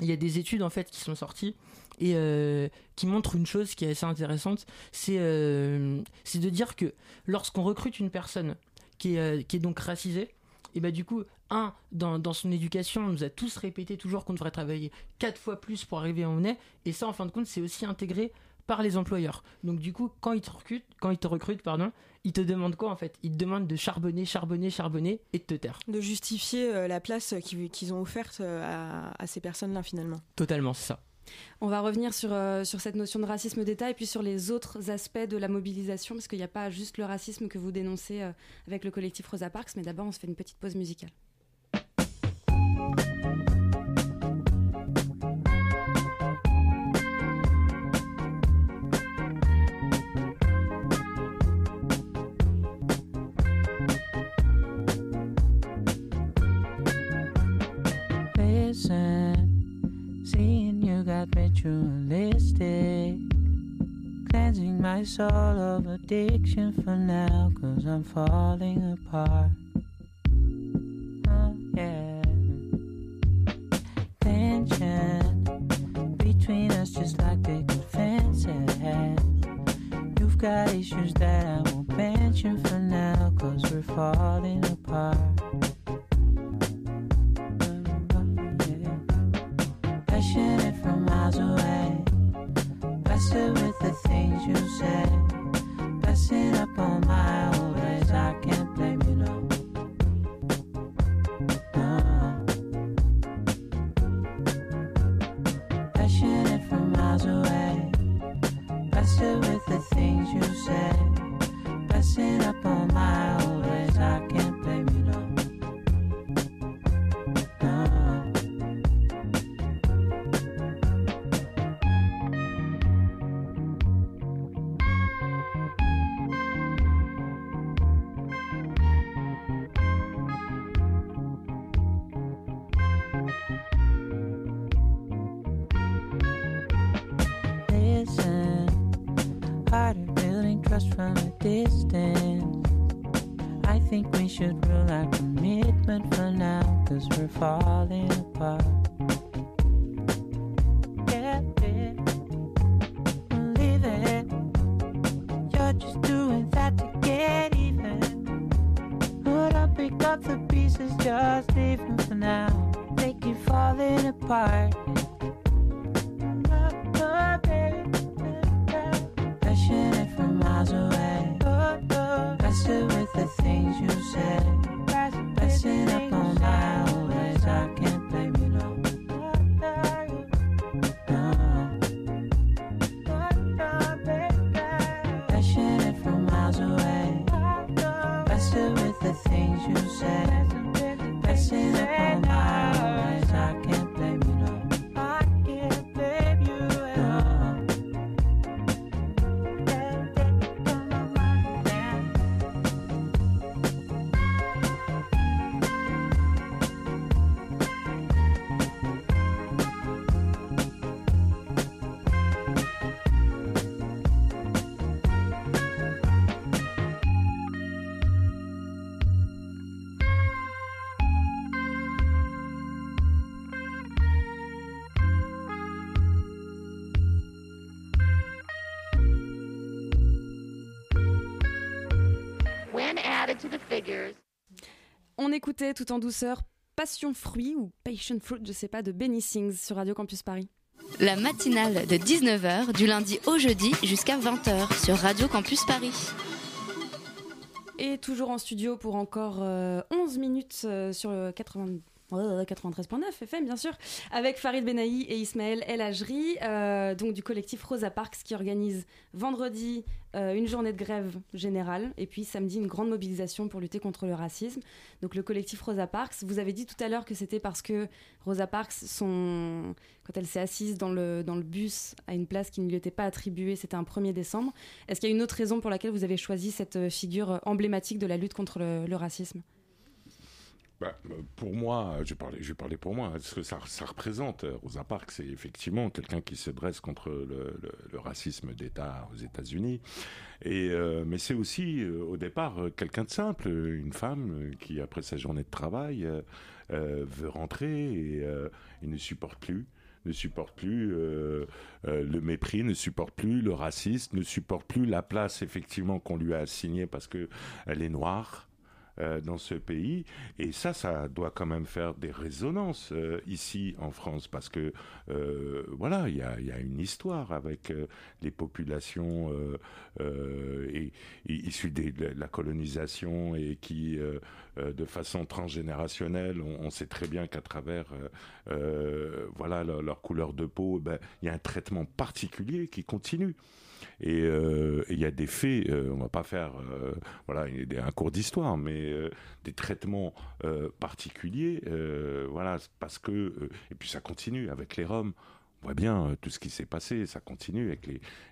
Speaker 12: il y a des études en fait qui sont sorties et euh, qui montrent une chose qui est assez intéressante, c'est euh, de dire que lorsqu'on recrute une personne qui est, euh, qui est donc racisée, et bah du coup, un, dans, dans son éducation, on nous a tous répété toujours qu'on devrait travailler quatre fois plus pour arriver où on est, et ça en fin de compte, c'est aussi intégré par les employeurs. Donc du coup, quand ils te recrutent, quand ils te recrutent, pardon, ils te demandent quoi en fait? Ils te demandent de charbonner, charbonner, charbonner et de te taire.
Speaker 13: De justifier euh, la place qu'ils ont offerte euh, à, à ces personnes-là finalement.
Speaker 12: Totalement, c'est ça.
Speaker 1: On va revenir sur, euh, sur cette notion de racisme d'État et puis sur les autres aspects de la mobilisation, parce qu'il n'y a pas juste le racisme que vous dénoncez euh, avec le collectif Rosa Parks, mais d'abord on se fait une petite pause musicale.
Speaker 15: Ritualistic. Cleansing my soul of addiction for now, cause I'm falling apart. Oh, yeah. Tension between us, just like picket fences. You've got issues that I won't mention for now, cause we're falling apart. You say. Blessing up on my we should rule our commitment for now, cause we're falling apart.
Speaker 16: Been added to the figures.
Speaker 1: On écoutait tout en douceur Passion Fruit ou Passion Fruit, je sais pas, de Benny Sings sur Radio Campus Paris.
Speaker 2: La matinale de 19h du lundi au jeudi jusqu'à 20h sur Radio Campus Paris.
Speaker 1: Et toujours en studio pour encore euh, 11 minutes euh, sur le 80 euh, 93.9 FM bien sûr. Avec Farid Benahi et Ismaël El Ajri euh, donc du collectif Rosa Parks qui organise vendredi euh, une journée de grève générale et puis samedi une grande mobilisation pour lutter contre le racisme. Donc le collectif Rosa Parks vous avez dit tout à l'heure que c'était parce que Rosa Parks quand elle s'est assise dans le, dans le bus à une place qui ne lui était pas attribuée c'était un 1er décembre. Est-ce qu'il y a une autre raison pour laquelle vous avez choisi cette euh, figure emblématique de la lutte contre le racisme?
Speaker 14: Bah, euh, pour moi, je parler, je parler pour moi, ce que ça, représente. euh, Rosa Parks, c'est effectivement quelqu'un qui se dresse contre le, racisme d'État aux États-Unis. Et euh, mais c'est aussi, au départ, quelqu'un de simple, une femme qui, après sa journée de travail, veut rentrer et, ne supporte plus ne supporte plus le mépris, ne supporte plus le racisme, ne supporte plus la place effectivement qu'on lui a assignée parce que elle est noire euh, dans ce pays. Et ça, ça doit quand même faire des résonances euh, ici en France, parce que euh, voilà, il y a, une histoire avec les populations issues de la colonisation et qui, de façon transgénérationnelle, on, sait très bien qu'à travers voilà leur, leur couleur de peau, ben, il y a un traitement particulier qui continue. Et euh, et il y a des faits, euh, on va pas faire euh, voilà un cours d'histoire, mais euh, des traitements particuliers, voilà parce que et puis ça continue avec les Roms. On voit bien euh, tout ce qui s'est passé, ça continue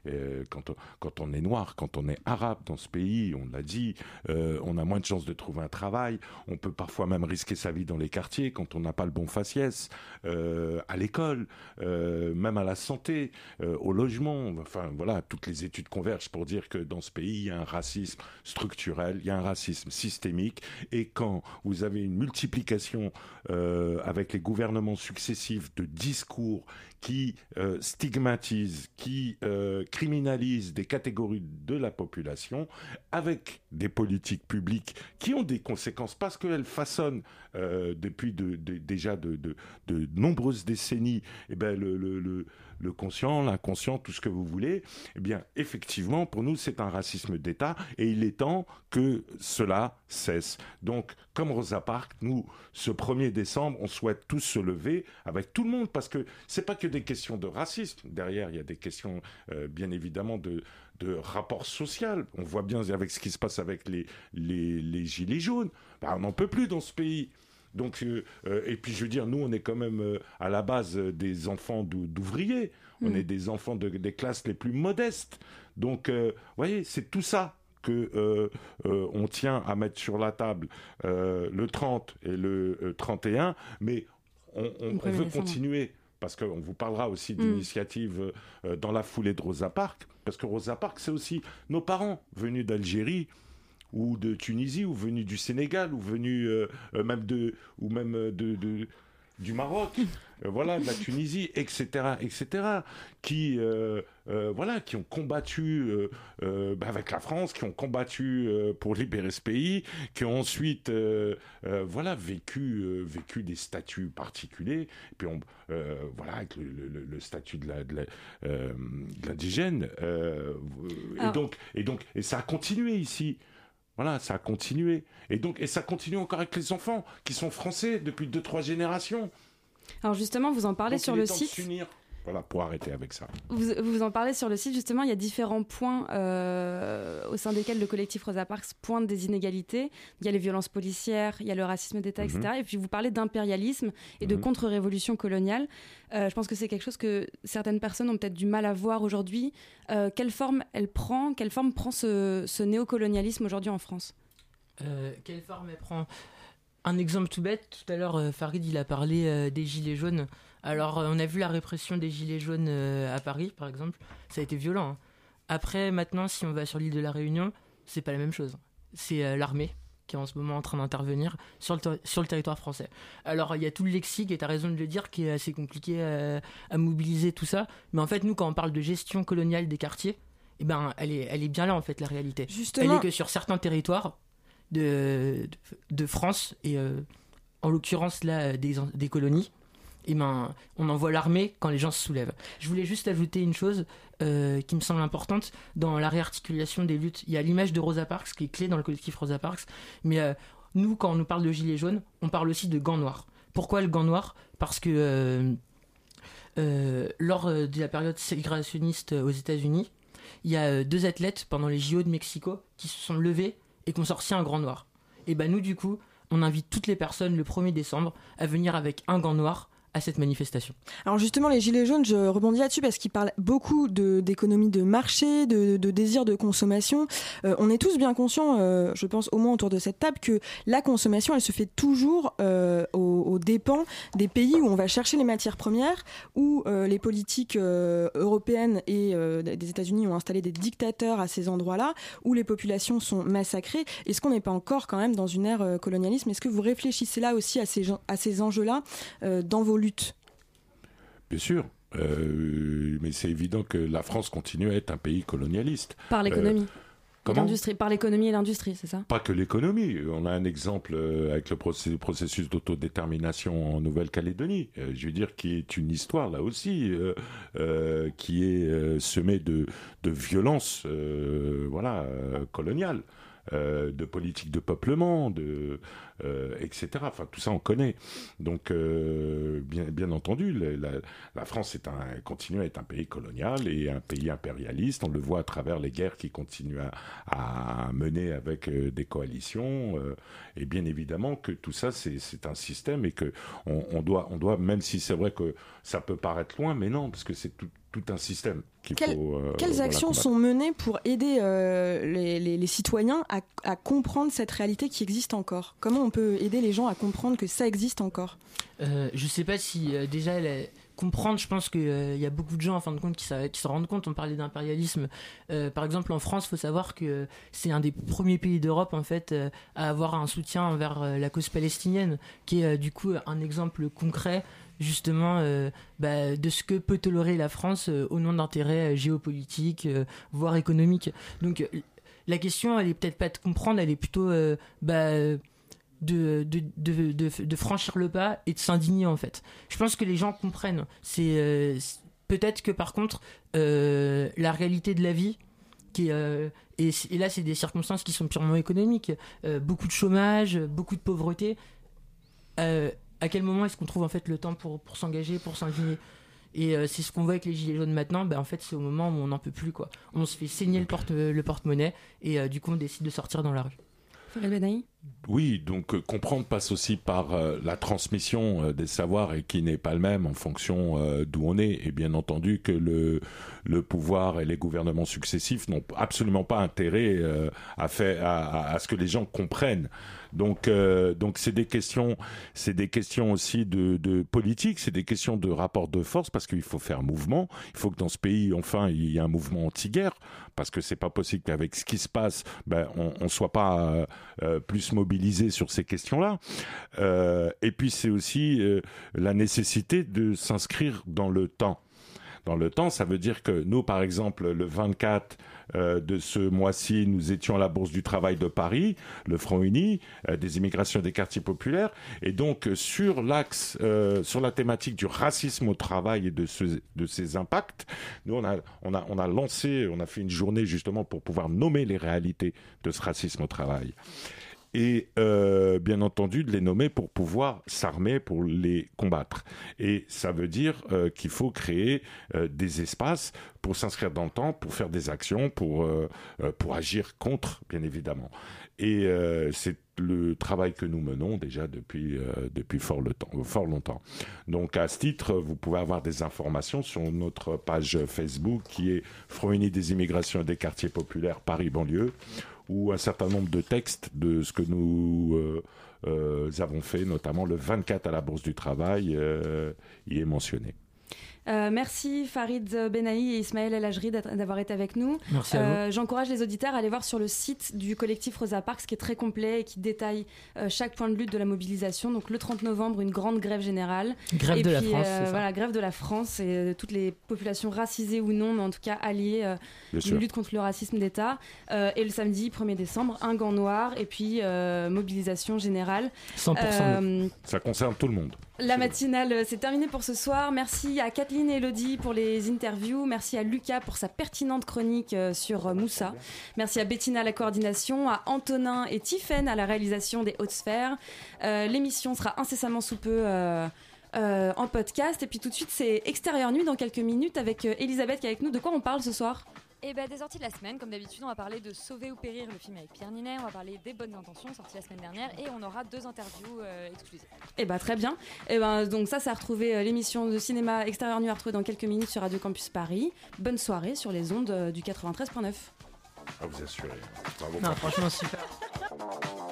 Speaker 14: euh, quand on, est noir, quand on est arabe dans ce pays, on l'a dit, euh, on a moins de chances de trouver un travail, on peut parfois même risquer sa vie dans les quartiers quand on n'a pas le bon faciès, euh, à l'école, même à la santé, au logement. Enfin voilà, toutes les études convergent pour dire que dans ce pays, il y a un racisme structurel, il y a un racisme systémique, et quand vous avez une multiplication avec les gouvernements successifs de discours qui euh, stigmatisent, qui euh, criminalisent des catégories de la population, avec des politiques publiques qui ont des conséquences parce qu'elles façonnent euh, depuis de, de- déjà de, nombreuses décennies eh ben, le- le conscient, l'inconscient, tout ce que vous voulez, eh bien, effectivement, pour nous, c'est un racisme d'État et il est temps que cela cesse. Donc, comme Rosa Parks, nous, ce 1er décembre, on souhaite tous se lever avec tout le monde parce que c'est pas que des questions de racisme. Derrière, il y a des questions, euh, bien évidemment, de, de rapport social. On voit bien avec ce qui se passe avec les, les, les gilets jaunes. Bah, on n'en peut plus dans ce pays. Donc, euh, euh, et puis je veux dire, nous, on est quand même euh, à la base des enfants d'ou- d'ouvriers. On
Speaker 9: Mm.
Speaker 14: est des enfants de- des classes les plus modestes. Donc, vous voyez, c'est tout ça que euh, euh, on tient à mettre sur la table euh, le 30 et le euh, 31, mais on, on-
Speaker 9: Le
Speaker 14: on
Speaker 9: 1er
Speaker 14: veut continuer parce qu'on vous parlera aussi
Speaker 9: Mm.
Speaker 14: d'initiatives dans la foulée de Rosa Parks, parce que Rosa Parks, c'est aussi nos parents venus d'Algérie ou de Tunisie ou venus du Sénégal ou venus euh, euh, même de ou même euh, de, de- du Maroc, euh, voilà, de la Tunisie, etc., etc., qui euh, euh, voilà, qui ont combattu bah, avec la France, qui ont combattu pour libérer ce pays, qui ont ensuite voilà vécu vécu des statuts particuliers, et puis on voilà avec le, le- le- le statut de la de l'indigène, et
Speaker 1: Alors-
Speaker 14: donc et donc et ça a continué ici. Voilà, ça a continué. Et donc, et ça continue encore avec les enfants qui sont français depuis deux, trois générations.
Speaker 1: Alors justement, vous en parlez
Speaker 14: Donc,
Speaker 1: sur
Speaker 14: il est
Speaker 1: le
Speaker 14: temps
Speaker 1: site.
Speaker 14: Voilà, pour arrêter avec ça.
Speaker 1: Vous, vous en parlez sur le site, justement, il y a différents points euh, au sein desquels le collectif Rosa Parks pointe des inégalités. Il y a les violences policières, il y a le racisme d'État,
Speaker 9: Mhm.
Speaker 1: etc. Et puis vous parlez d'impérialisme et de
Speaker 9: Mhm.
Speaker 1: contre-révolution coloniale. Euh, je pense que c'est quelque chose que certaines personnes ont peut-être du mal à voir aujourd'hui. Euh, quelle forme elle prend Quelle forme prend ce, ce néocolonialisme aujourd'hui en France?
Speaker 12: Euh, quelle forme elle prend? Un exemple tout bête, tout à l'heure Farid il a parlé euh, des gilets jaunes. Alors euh, on a vu la répression des gilets jaunes euh, à Paris par exemple, ça a été violent. hein. Après maintenant si on va sur l'île de la Réunion, c'est pas la même chose. C'est euh, l'armée qui est en ce moment en train d'intervenir sur sur le territoire français. Alors il y a tout le lexique, et tu as raison de le dire, qui est assez compliqué à mobiliser tout ça. Mais en fait nous quand on parle de gestion coloniale des quartiers, eh ben, elle, est, elle est bien là en fait la réalité.
Speaker 13: Justement-
Speaker 12: Elle est que sur certains territoires, de, de France et euh, en l'occurrence là des, des colonies, et ben, on envoie l'armée quand les gens se soulèvent. Je voulais juste ajouter une chose euh, qui me semble importante dans la réarticulation des luttes. Il y a l'image de Rosa Parks qui est clé dans le collectif Rosa Parks, mais euh, nous, quand on nous parle de gilets jaunes, on parle aussi de gants noirs. Pourquoi le gant noir? Parce que euh, lors de la période ségrégationniste aux États-Unis, il y a deux athlètes pendant les JO de Mexico qui se sont levés et qui ont sorti un gant noir. Et ben nous, du coup, on invite toutes les personnes le 1er décembre à venir avec un gant noir à cette manifestation.
Speaker 13: Alors justement, les Gilets jaunes, je rebondis là-dessus parce qu'ils parlent beaucoup d'économie de, marché, de, désir de consommation. Euh, on est tous bien conscients, euh, je pense au moins autour de cette table, que la consommation, elle se fait toujours euh, aux, dépens des pays où on va chercher les matières premières, où euh, les politiques européennes et des États-Unis ont installé des dictateurs à ces endroits-là, où les populations sont massacrées. Est-ce qu'on n'est pas encore quand même dans une ère colonialisme? Est-ce que vous réfléchissez là aussi à ces, à ces enjeux-là dans vos
Speaker 14: Bien sûr. Euh, mais c'est évident que la France continue à être un pays colonialiste.
Speaker 1: Par l'économie.
Speaker 14: Euh, comment
Speaker 1: par l'économie et l'industrie, c'est ça?
Speaker 14: Pas que l'économie. On a un exemple euh, avec le processus d'autodétermination en Nouvelle-Calédonie. Je veux dire, qui est une histoire là aussi, euh, euh, qui est semée de, de violences, euh, voilà, coloniales. de politique de peuplement, de, euh, etc. Enfin, tout ça, on connaît. Donc, euh, bien, bien entendu, la, la France est un, continue à être un pays colonial et un pays impérialiste. On le voit à travers les guerres qui continuent à, à mener avec euh, des coalitions. et bien évidemment que tout ça, c'est un système et que on, on doit, on doit, même si c'est vrai que ça peut paraître loin, mais non, parce que c'est tout, tout un système
Speaker 13: Quelles,
Speaker 14: faut. euh,
Speaker 13: quelles
Speaker 14: voilà,
Speaker 13: actions
Speaker 14: combattre.
Speaker 13: sont menées pour aider euh, les, les- les citoyens à, à comprendre cette réalité qui existe encore? Comment on peut aider les gens à comprendre que ça existe encore
Speaker 12: Euh, je sais pas si euh, déjà comprendre, je pense qu'il y a beaucoup de gens en fin de compte qui, s'a- qui se rendent compte. On parlait d'impérialisme. Euh, par exemple, en France, faut savoir que c'est un des premiers pays d'Europe en fait euh, à avoir un soutien envers euh, la cause palestinienne, qui est euh, du coup un exemple concret justement euh, bah, de ce que peut tolérer la France euh, au nom d'intérêts euh, géopolitiques, euh, voire économiques. Donc euh, la question, elle est peut-être pas de comprendre, elle est plutôt euh, bah, de, de, de, de, franchir le pas et de s'indigner en fait. Je pense que les gens comprennent. C'est euh, peut-être que par contre euh, la réalité de la vie qui est, euh, et, là c'est des circonstances qui sont purement économiques, beaucoup de chômage, beaucoup de pauvreté. À quel moment est-ce qu'on trouve en fait le temps pour, s'engager, pour s'indigner? Et c'est ce qu'on voit avec les gilets jaunes maintenant. Bah, en fait, c'est au moment où on n'en peut plus. Quoi. On se fait saigner le porte le porte-monnaie et du coup, on décide de sortir dans la rue.
Speaker 1: Farid Benahi
Speaker 14: Oui, donc euh, comprendre passe aussi par euh, la transmission euh, des savoirs et qui n'est pas le même en fonction d'où on est. Et bien entendu que le, le pouvoir et les gouvernements successifs n'ont absolument pas intérêt à, à, ce que les gens comprennent. Donc, donc c'est des questions, c'est des questions aussi de, de politique, c'est des questions de rapport de force parce qu'il faut faire mouvement. Il faut que dans ce pays, enfin, il y ait un mouvement anti-guerre parce que c'est pas possible qu'avec ce qui se passe, ben, on, on soit pas euh, plus mobilisé sur ces questions-là. Euh, et puis c'est aussi euh, la nécessité de s'inscrire dans le temps. Dans le temps, ça veut dire que nous, par exemple, le 24 euh, de ce mois-ci, nous étions à la Bourse du Travail de Paris, le Front Uni, des immigrations des quartiers populaires, et donc sur l'axe, sur la thématique du racisme au travail et de, ce- de ses impacts, nous on a, on a, on a lancé, on a fait une journée justement pour pouvoir nommer les réalités de ce racisme au travail et euh, bien entendu de les nommer pour pouvoir s'armer pour les combattre. Et ça veut dire euh, qu'il faut créer euh, des espaces pour s'inscrire dans le temps, pour faire des actions, pour, euh, euh, pour agir contre, bien évidemment. Et euh, c'est le travail que nous menons déjà depuis, depuis fort, longtemps. Donc à ce titre, vous pouvez avoir des informations sur notre page Facebook qui est Front Uni des immigrations et des quartiers populaires Paris-Banlieue où un certain nombre de textes de ce que nous euh, euh, avons fait, notamment le 24 à la Bourse du Travail, euh, y est mentionné.
Speaker 1: Euh, merci Farid Benahi et Ismaël El Ajri d'avoir été avec nous.
Speaker 12: Merci à vous.
Speaker 1: J'encourage les auditeurs à aller voir sur le site du collectif Rosa Parks qui est très complet et qui détaille euh, chaque point de lutte de la mobilisation. Donc le 30 novembre, une grande grève générale.
Speaker 12: Grève
Speaker 1: et
Speaker 12: de la France,
Speaker 1: euh,
Speaker 12: ça.
Speaker 1: Voilà, grève de la France et euh, toutes les populations racisées ou non, mais en tout cas alliées euh, d'une
Speaker 14: sûr.
Speaker 1: lutte contre le racisme d'État. Euh, et le samedi 1er décembre, un gant noir et puis euh, mobilisation générale.
Speaker 12: 100%
Speaker 1: Euh,
Speaker 14: Ça concerne tout le monde.
Speaker 1: La matinale, euh, c'est terminé pour ce soir. Merci à Kathleen et Elodie pour les interviews. Merci à Lucas pour sa pertinente chronique euh, sur euh, Moussa. Merci à Bettina à la coordination, à Antonin et Tiffaine à la réalisation des Hautes Sphères. Euh, L'émission sera incessamment sous peu. euh, euh, en podcast et puis tout de suite c'est extérieur nuit dans quelques minutes avec Elisabeth qui est avec nous de quoi on parle ce soir?
Speaker 17: Et ben des sorties de la semaine, comme d'habitude, on va parler de Sauver ou Périr, le film avec Pierre Ninet, on va parler des bonnes intentions, sorti la semaine dernière, et on aura deux interviews euh, exclusives.
Speaker 1: Eh bah très bien. Et ben donc ça, ça a retrouvé euh, l'émission de cinéma extérieur nuit à retrouver dans quelques minutes sur Radio Campus Paris. Bonne soirée sur les ondes euh, du 93.9.
Speaker 14: À vous assurer. Bravo.
Speaker 12: Non, franchement, super.